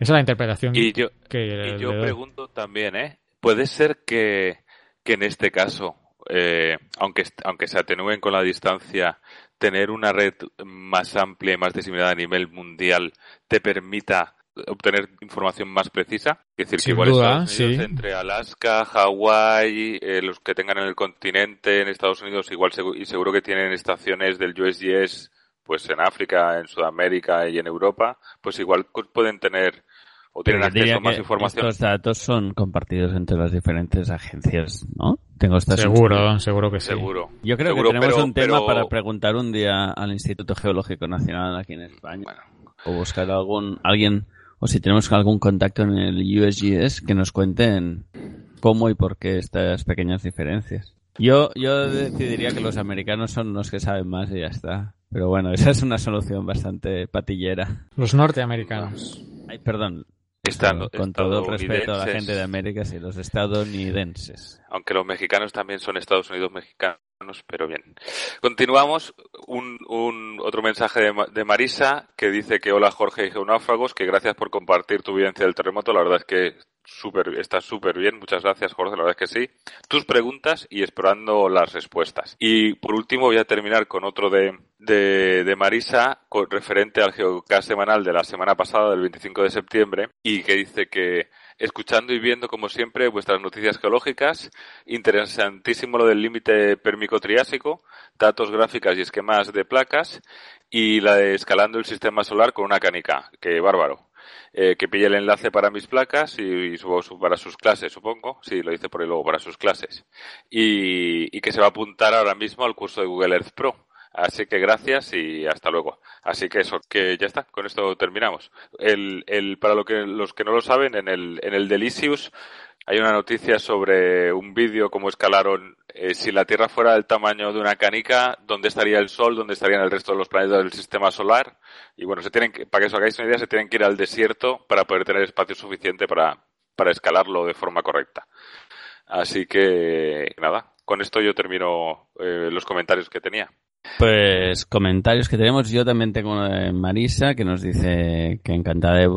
Esa es la interpretación y yo, que y yo pregunto también, ¿eh? ¿Puede ser que, que en este caso, eh, aunque, aunque se atenúen con la distancia, tener una red más amplia y más diseminada a nivel mundial te permita obtener información más precisa. Es decir, que igual entre Alaska, Hawái, eh, los que tengan en el continente, en Estados Unidos, igual y seguro que tienen estaciones del USGS pues en África, en Sudamérica y en Europa, pues igual pueden tener o tienen acceso a más información. Estos datos son compartidos entre las diferentes agencias, ¿no? Tengo esta Seguro, seguro que sí. Seguro. Yo creo que tenemos un tema para preguntar un día al Instituto Geológico Nacional aquí en España. O buscar algún alguien o si tenemos algún contacto en el USGS que nos cuenten cómo y por qué estas pequeñas diferencias. Yo, yo decidiría que los americanos son los que saben más y ya está. Pero bueno, esa es una solución bastante patillera. Los norteamericanos. Ay, perdón. Estado- con todo el respeto a la gente de América, sí, los estadounidenses. Aunque los mexicanos también son Estados Unidos mexicanos, pero bien. Continuamos. Un, un otro mensaje de, de Marisa que dice que hola Jorge y Geonáufragos, que gracias por compartir tu vivencia del terremoto. La verdad es que súper, está súper bien. Muchas gracias Jorge, la verdad es que sí. Tus preguntas y esperando las respuestas. Y por último voy a terminar con otro de, de, de Marisa con, referente al Geocast semanal de la semana pasada, del 25 de septiembre, y que dice que escuchando y viendo como siempre vuestras noticias geológicas, interesantísimo lo del límite pérmico-triásico, datos gráficas y esquemas de placas, y la de escalando el sistema solar con una canica, que bárbaro. Eh, que pille el enlace para mis placas y, subo su- para sus clases, supongo. Sí, lo dice por ahí luego, para sus clases. Y, y que se va a apuntar ahora mismo al curso de Google Earth Pro. Así que gracias y hasta luego. Así que eso, que ya está, con esto terminamos. El, el, para lo que, los que no lo saben, en el, en el Delicious hay una noticia sobre un vídeo cómo escalaron eh, si la Tierra fuera del tamaño de una canica, dónde estaría el Sol, dónde estarían el resto de los planetas del sistema solar. Y bueno, se tienen que, para que os hagáis una idea, se tienen que ir al desierto para poder tener espacio suficiente para, para escalarlo de forma correcta. Así que nada, con esto yo termino eh, los comentarios que tenía. Pues comentarios que tenemos. Yo también tengo uno de Marisa que nos dice que encantada de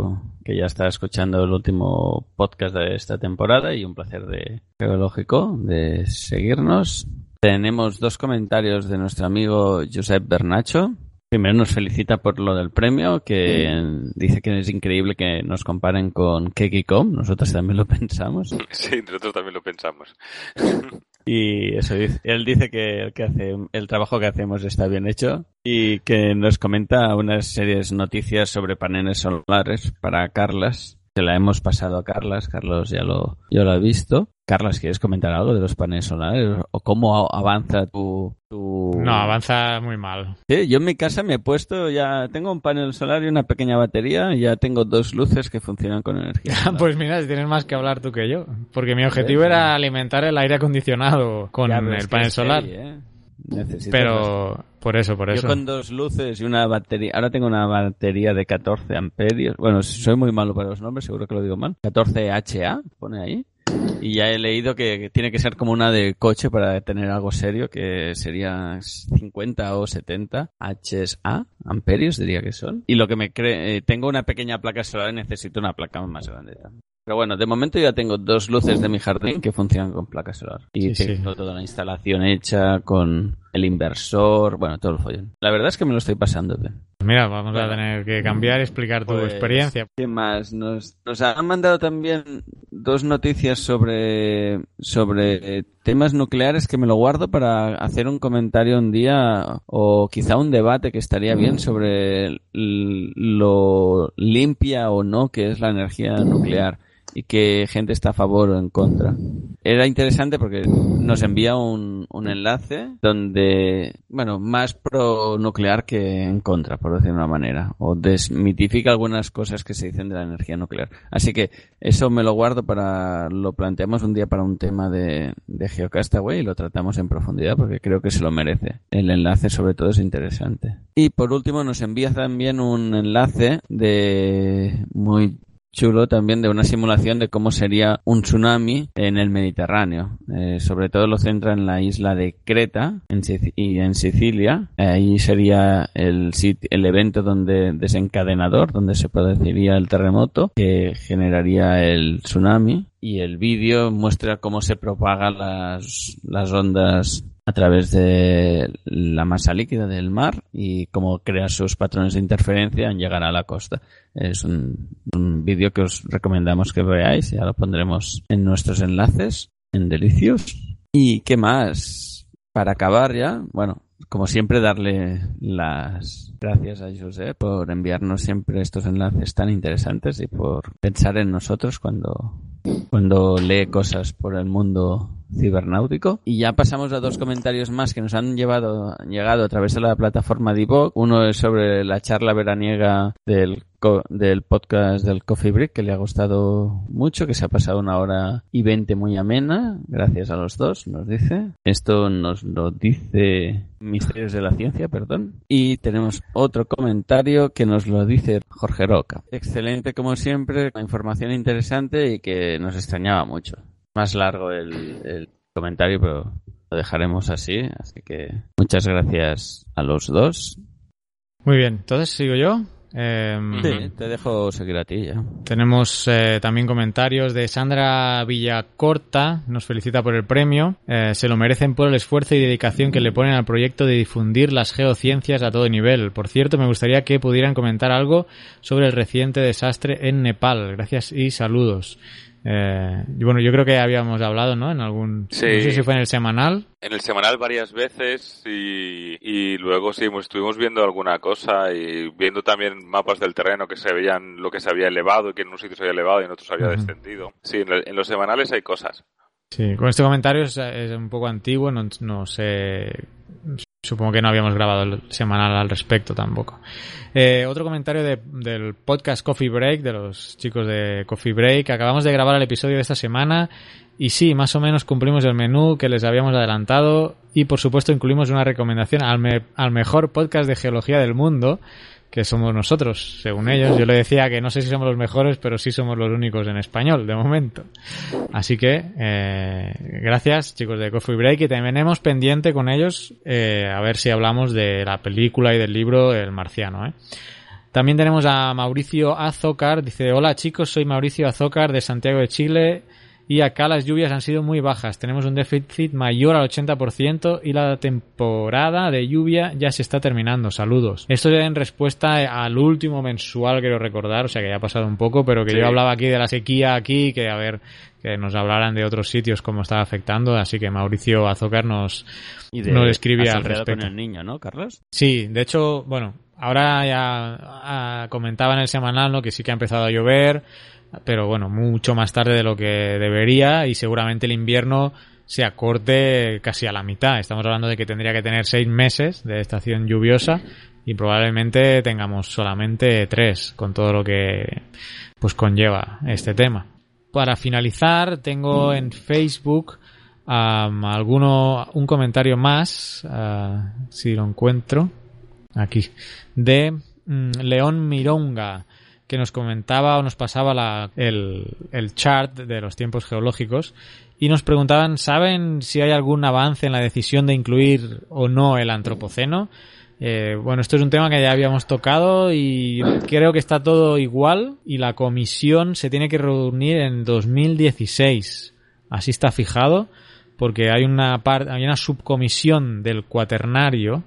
que ya está escuchando el último podcast de esta temporada y un placer de geológico de seguirnos. Tenemos dos comentarios de nuestro amigo Josep Bernacho. Primero nos felicita por lo del premio, que dice que es increíble que nos comparen con Kekicom. Nosotros también lo pensamos. Sí, nosotros también lo pensamos. Y eso dice, él dice que el, que hace, el trabajo que hacemos está bien hecho y que nos comenta unas series noticias sobre paneles solares para Carlas. Se la hemos pasado a Carlas, Carlos ya lo, ya lo ha visto. Carlas, ¿quieres comentar algo de los paneles solares? ¿O cómo avanza tu, tu... No, avanza muy mal. Sí, yo en mi casa me he puesto ya, tengo un panel solar y una pequeña batería y ya tengo dos luces que funcionan con energía. Pues mira, tienes más que hablar tú que yo. Porque mi objetivo Sí, sí. era alimentar el aire acondicionado con Ya, el panel solar. ¿eh? Necesitas Pero por eso, por eso. Yo con dos luces y una batería, ahora tengo una batería de 14 amperios. Bueno, soy muy malo para los nombres, seguro que lo digo mal. 14 HA, pone ahí. Y ya he leído que, tiene que ser como una de coche para tener algo serio, que sería 50 o 70 HA, amperios diría que son. Y lo que me cree, eh, tengo una pequeña placa solar y necesito una placa más grande también. Pero bueno, de momento ya tengo dos luces de mi jardín que funcionan con placa solar. Y Sí, sí. tengo toda la instalación hecha con el inversor, bueno, todo el follón. La verdad es que me lo estoy pasando bien. Mira, vamos a tener que cambiar y explicar tu Pues, experiencia. ¿Qué más? Nos, nos han mandado también dos noticias sobre, sobre temas nucleares que me lo guardo para hacer un comentario un día o quizá un debate que estaría bien sobre lo limpia o no que es la energía nuclear y que gente está a favor o en contra. Era interesante porque nos envía un, un enlace donde, bueno, más pro nuclear que en contra, por decirlo de una manera, o desmitifica algunas cosas que se dicen de la energía nuclear. Así que eso me lo guardo para, lo planteamos un día para un tema de, de Geocastaway y lo tratamos en profundidad porque creo que se lo merece. El enlace sobre todo es interesante. Y por último nos envía también un enlace de muy chulo también de una simulación de cómo sería un tsunami en el Mediterráneo. Eh, sobre todo lo centra en la isla de Creta en y en Sicilia. Ahí sería el, el evento donde desencadenador, donde se produciría el terremoto que generaría el tsunami. Y el vídeo muestra cómo se propagan las, las ondas a través de la masa líquida del mar y cómo crea sus patrones de interferencia en llegar a la costa. Es un, un vídeo que os recomendamos que veáis, ya lo pondremos en nuestros enlaces, en Delicios. ¿Y qué más? Para acabar ya, bueno, como siempre darle las gracias a José por enviarnos siempre estos enlaces tan interesantes y por pensar en nosotros cuando, cuando lee cosas por el mundo cibernáutico. Y ya pasamos a dos comentarios más que nos han llevado, llegado a través de la plataforma Divok. Uno es sobre la charla veraniega del del podcast del Coffee Break que le ha gustado mucho, que se ha pasado una hora y veinte muy amena, gracias a los dos, nos dice. Esto nos lo dice Misterios de la Ciencia, perdón. Y tenemos otro comentario que nos lo dice Jorge Roca. Excelente como siempre, información interesante y que nos extrañaba mucho. Más largo el, el comentario, pero lo dejaremos así. Así que muchas gracias a los dos. Muy bien, entonces sigo yo. Em, Sí, te dejo seguir a ti ya. Tenemos eh, también comentarios de Sandra Villacorta, nos felicita por el premio. Eh, se lo merecen por el esfuerzo y dedicación que le ponen al proyecto de difundir las geociencias a todo nivel. Por cierto, me gustaría que pudieran comentar algo sobre el reciente desastre en Nepal. Gracias y saludos. Eh, y bueno, yo creo que habíamos hablado, ¿no? En algún... Sí. No sé si fue en el semanal. En el semanal varias veces y, y luego sí, estuvimos viendo alguna cosa y viendo también mapas del terreno que se veían lo que se había elevado y que en unos sitios se había elevado y en otros se había descendido. Sí, en, el- en los semanales hay cosas. Sí, con este comentario es, es un poco antiguo, no, no sé. Supongo que no habíamos grabado el semanal al respecto tampoco. Eh, otro comentario de- del podcast Coffee Break, de los chicos de Coffee Break. Acabamos de grabar el episodio de esta semana y sí, más o menos cumplimos el menú que les habíamos adelantado y por supuesto incluimos una recomendación al, me- al mejor podcast de geología del mundo que somos nosotros, según ellos. Yo le decía que no sé si somos los mejores, pero sí somos los únicos en español, de momento. Así que, eh, gracias chicos de Coffee Break y también tenemos pendiente con ellos eh, a ver si hablamos de la película y del libro El Marciano. ¿eh? También tenemos a Mauricio Azócar, dice, hola chicos, soy Mauricio Azócar de Santiago de Chile y acá las lluvias han sido muy bajas. Tenemos un déficit mayor al 80% y la temporada de lluvia ya se está terminando. Saludos. Esto es en respuesta al último mensual, quiero recordar, o sea que ya ha pasado un poco, pero que Sí. yo hablaba aquí de la sequía aquí, que a ver, que nos hablaran de otros sitios cómo estaba afectando, así que Mauricio Azócar nos, Y de nos escribía al respecto. con el niño, ¿no, Carlos? Sí, de hecho, bueno, ahora ya ah, comentaba en el semanal, ¿no? Que sí que ha empezado a llover, pero bueno, mucho más tarde de lo que debería y seguramente el invierno se acorte casi a la mitad. Estamos hablando de que tendría que tener seis meses de estación lluviosa y probablemente tengamos solamente tres con todo lo que pues conlleva este tema. Para finalizar, tengo en Facebook am, alguno un comentario más, ah, si lo encuentro, aquí, de mm, León Mironga, que nos comentaba o nos pasaba la- el, el chart de los tiempos geológicos y nos preguntaban, ¿saben si hay algún avance en la decisión de incluir o no el antropoceno? Eh, bueno, esto es un tema que ya habíamos tocado y creo que está todo igual y la comisión se tiene que reunir en 2016. Así está fijado porque hay una hay una subcomisión del cuaternario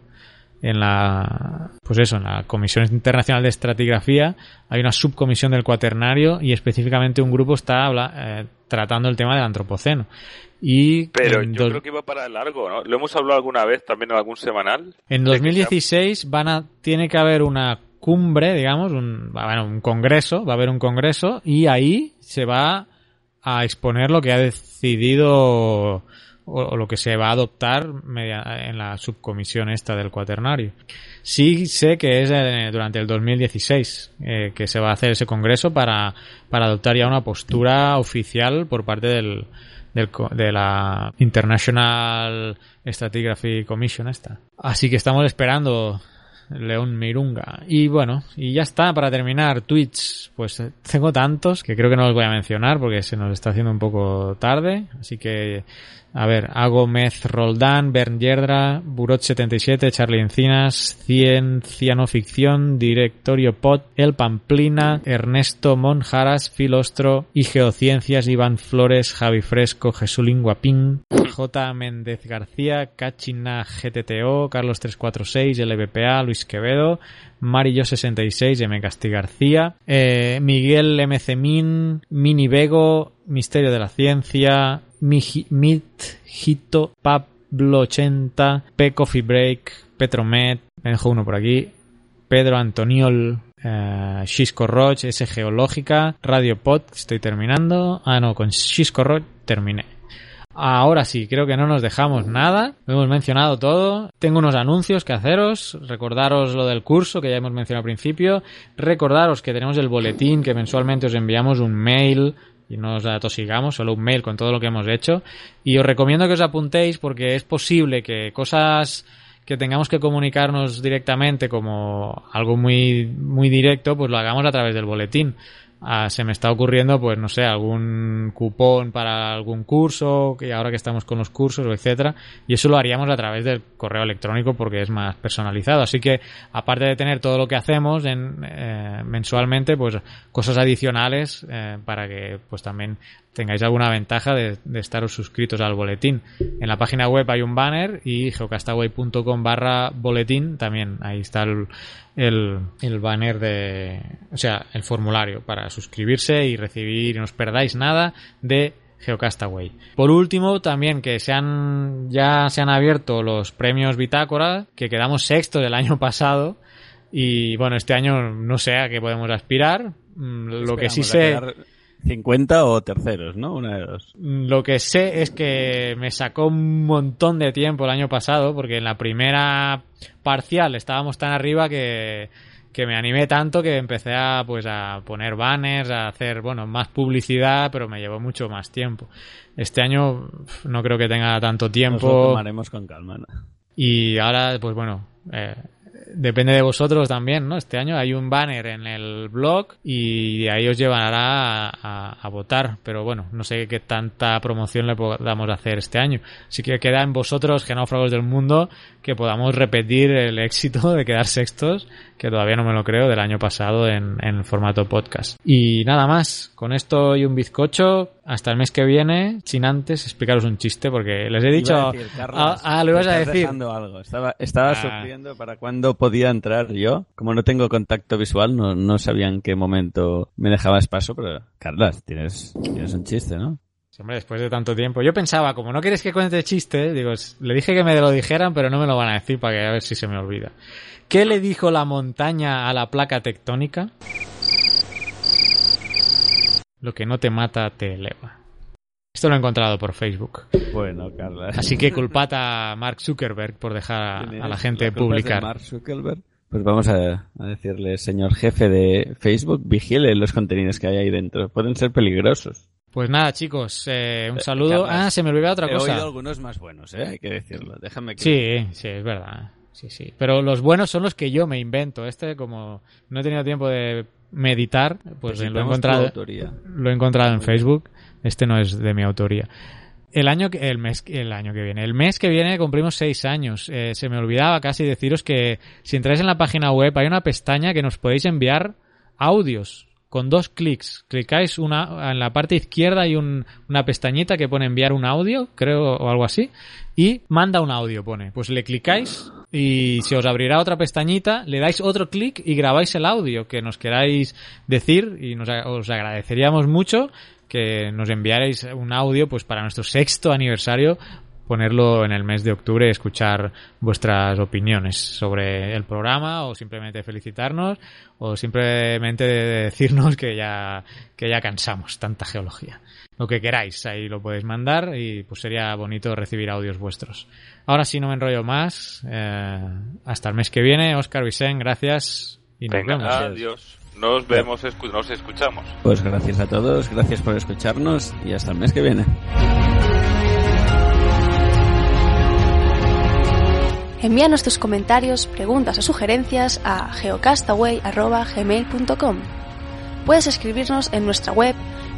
en la pues eso, en la Comisión Internacional de Estratigrafía hay una subcomisión del cuaternario y específicamente un grupo está habla- eh, tratando el tema del antropoceno. Y Pero yo creo que iba para largo, ¿no? Lo hemos hablado alguna vez también en algún semanal. En 2016 van a, tiene que haber una cumbre, digamos, un, haber un congreso, va a haber un congreso y ahí se va a exponer lo que ha decidido o, lo que se va a adoptar en la subcomisión esta del cuaternario. Sí sé que es eh, durante el 2016 eh, que se va a hacer ese congreso para, para adoptar ya una postura oficial por parte del, del de la International Stratigraphy Commission esta. Así que estamos esperando León Mirunga. Y bueno, y ya está, para terminar, tweets, pues eh, tengo tantos que creo que no los voy a mencionar porque se nos está haciendo un poco tarde. Así que, a ver, Hago Mez Roldán, Bern Yerdra, Burot77, Charlie Encinas, Cienciano Ficción, Directorio Pot, El Pamplina, Ernesto Monjaras, Filostro y Geociencias, Iván Flores, Javi Fresco, Jesulín Guapín, J. Méndez García, Cachina GTTO, Carlos 346, LBPA, Luis Quevedo, Marillo66, M. Casti García, eh, Miguel MC Min, Mini Vego, Misterio de la Ciencia, Miji- Mit, Hito, Pablo 80, P. Coffee Break, Petromet, me dejo uno por aquí, Pedro Antoniol, eh, Xisco Roch, S Geológica, Radio Pod, estoy terminando. Ah, no, con Xisco Roch terminé. Ahora sí, creo que no nos dejamos nada. Lo hemos mencionado todo. Tengo unos anuncios que haceros. Recordaros lo del curso que ya hemos mencionado al principio. Recordaros que tenemos el boletín que mensualmente os enviamos un mail y no os atosigamos, solo un mail con todo lo que hemos hecho. Y os recomiendo que os apuntéis porque es posible que cosas que tengamos que comunicarnos directamente como algo muy, muy directo, pues lo hagamos a través del boletín. Ah, se me está ocurriendo, pues no sé, algún cupón para algún curso, que ahora que estamos con los cursos, etcétera, y eso lo haríamos a través del correo electrónico porque es más personalizado. Así que, aparte de tener todo lo que hacemos en, eh, mensualmente, pues cosas adicionales eh, para que pues también tengáis alguna ventaja de, de, estaros suscritos al boletín. En la página web hay un banner y geocastaway.com barra boletín también ahí está el, el, el, banner de, o sea, el formulario para suscribirse y recibir, y no os perdáis nada de Geocastaway. Por último, también que se han, ya se han abierto los premios Bitácora, que quedamos sexto del año pasado. Y bueno, este año no sé a qué podemos aspirar. Lo que sí sé. 50 o terceros, ¿no? Una de dos. Lo que sé es que me sacó un montón de tiempo el año pasado, porque en la primera parcial estábamos tan arriba que, que me animé tanto que empecé a pues a poner banners, a hacer bueno más publicidad, pero me llevó mucho más tiempo. Este año no creo que tenga tanto tiempo. Nos lo tomaremos con calma. ¿no? Y ahora pues bueno, eh, depende de vosotros también, ¿no? Este año hay un banner en el blog y ahí os llevará a, a, votar, pero bueno, no sé qué tanta promoción le podamos hacer este año. Así que queda en vosotros, genófragos del mundo, que podamos repetir el éxito de quedar sextos, que todavía no me lo creo, del año pasado en, en formato podcast. Y nada más, con esto y un bizcocho, hasta el mes que viene, sin antes explicaros un chiste, porque les he dicho... A decir, Carlos, ah, lo ibas a decir. Algo. Estaba, estaba ah. sufriendo para cuándo podía entrar yo. Como no tengo contacto visual, no, no sabía en qué momento me dejabas paso, pero Carlos, tienes, tienes un chiste, ¿no? Sí, hombre, después de tanto tiempo. Yo pensaba, como no quieres que cuente chiste, digo, le dije que me lo dijeran, pero no me lo van a decir para que a ver si se me olvida. ¿Qué le dijo la montaña a la placa tectónica? Lo que no te mata te eleva. Esto lo he encontrado por Facebook. Bueno, Carla. Así que culpad a Mark Zuckerberg por dejar a la gente la publicar. Mark Zuckerberg? Pues vamos a, a, decirle, señor jefe de Facebook, vigile los contenidos que hay ahí dentro. Pueden ser peligrosos. Pues nada, chicos, eh, un saludo. Ah, se me olvidó otra cosa. He oído algunos más buenos, ¿eh? hay que decirlo. Déjame que... Sí, sí, es verdad. Sí, sí. Pero los buenos son los que yo me invento. Este, como no he tenido tiempo de meditar, pues lo he encontrado. Lo he encontrado en Facebook. Este no es de mi autoría. El año que, el mes, el año que viene. El mes que viene cumplimos seis años. Eh, se me olvidaba casi deciros que si entráis en la página web hay una pestaña que nos podéis enviar audios con dos clics. Clicáis una, en la parte izquierda hay un, una pestañita que pone enviar un audio, creo, o algo así, y manda un audio, pone. Pues le clicáis y se os abrirá otra pestañita, le dais otro clic y grabáis el audio que nos queráis decir y nos, os agradeceríamos mucho que nos enviarais un audio pues para nuestro sexto aniversario ponerlo en el mes de octubre escuchar vuestras opiniones sobre el programa o simplemente felicitarnos o simplemente decirnos que ya que ya cansamos tanta geología. Lo que queráis, ahí lo podéis mandar y pues sería bonito recibir audios vuestros. Ahora sí no me enrollo más. Eh, hasta el mes que viene, Oscar Vicen, gracias y nos Venga, vemos. Adiós. Nos vemos, escu nos escuchamos. Pues gracias a todos, gracias por escucharnos y hasta el mes que viene. Envíanos tus comentarios, preguntas o sugerencias a geocastaway.gmail.com. Puedes escribirnos en nuestra web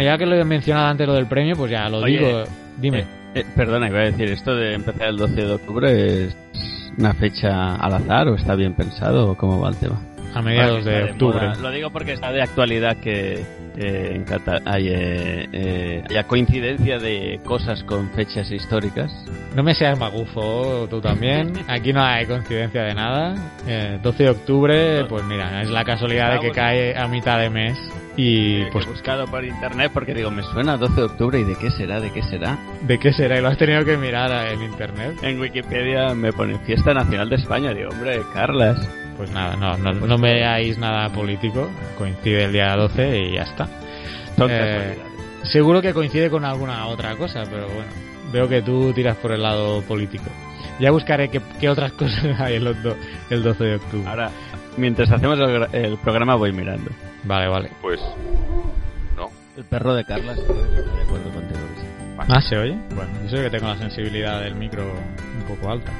Bueno, ya que lo he mencionado antes lo del premio, pues ya lo Oye, digo. Dime. Eh, eh, perdona, iba a decir, ¿esto de empezar el 12 de octubre es una fecha al azar o está bien pensado o cómo va el tema? a mediados de de octubre. moda. Lo digo porque está de actualidad que eh, en hay, eh, eh, haya coincidencia de cosas con fechas históricas. No me seas magufo, tú también. Aquí no hay coincidencia de nada. Eh, 12 de octubre, pues mira, es la casualidad de que cae a mitad de mes. Y Pues pues, he buscado por internet porque digo, me suena 12 de octubre y de qué será, de qué será. ¿de qué será? Y lo has tenido que mirar en internet. En Wikipedia me pone Fiesta Nacional de España. Digo, hombre, Carlas. Pues nada, no, no, no veáis nada político. Coincide el día 12 y ya está. Eh, seguro que coincide con alguna otra cosa, pero bueno, veo que tú tiras por el lado político. Ya buscaré qué, qué otras cosas hay el, el 12 de octubre. Ahora, mientras hacemos el, el programa voy mirando. Vale, vale. Pues no. El perro de Carlas, estoy de acuerdo contigo. Luis. ¿Ah, se oye? Bueno, yo sé que tengo la sensibilidad del micro un poco alta.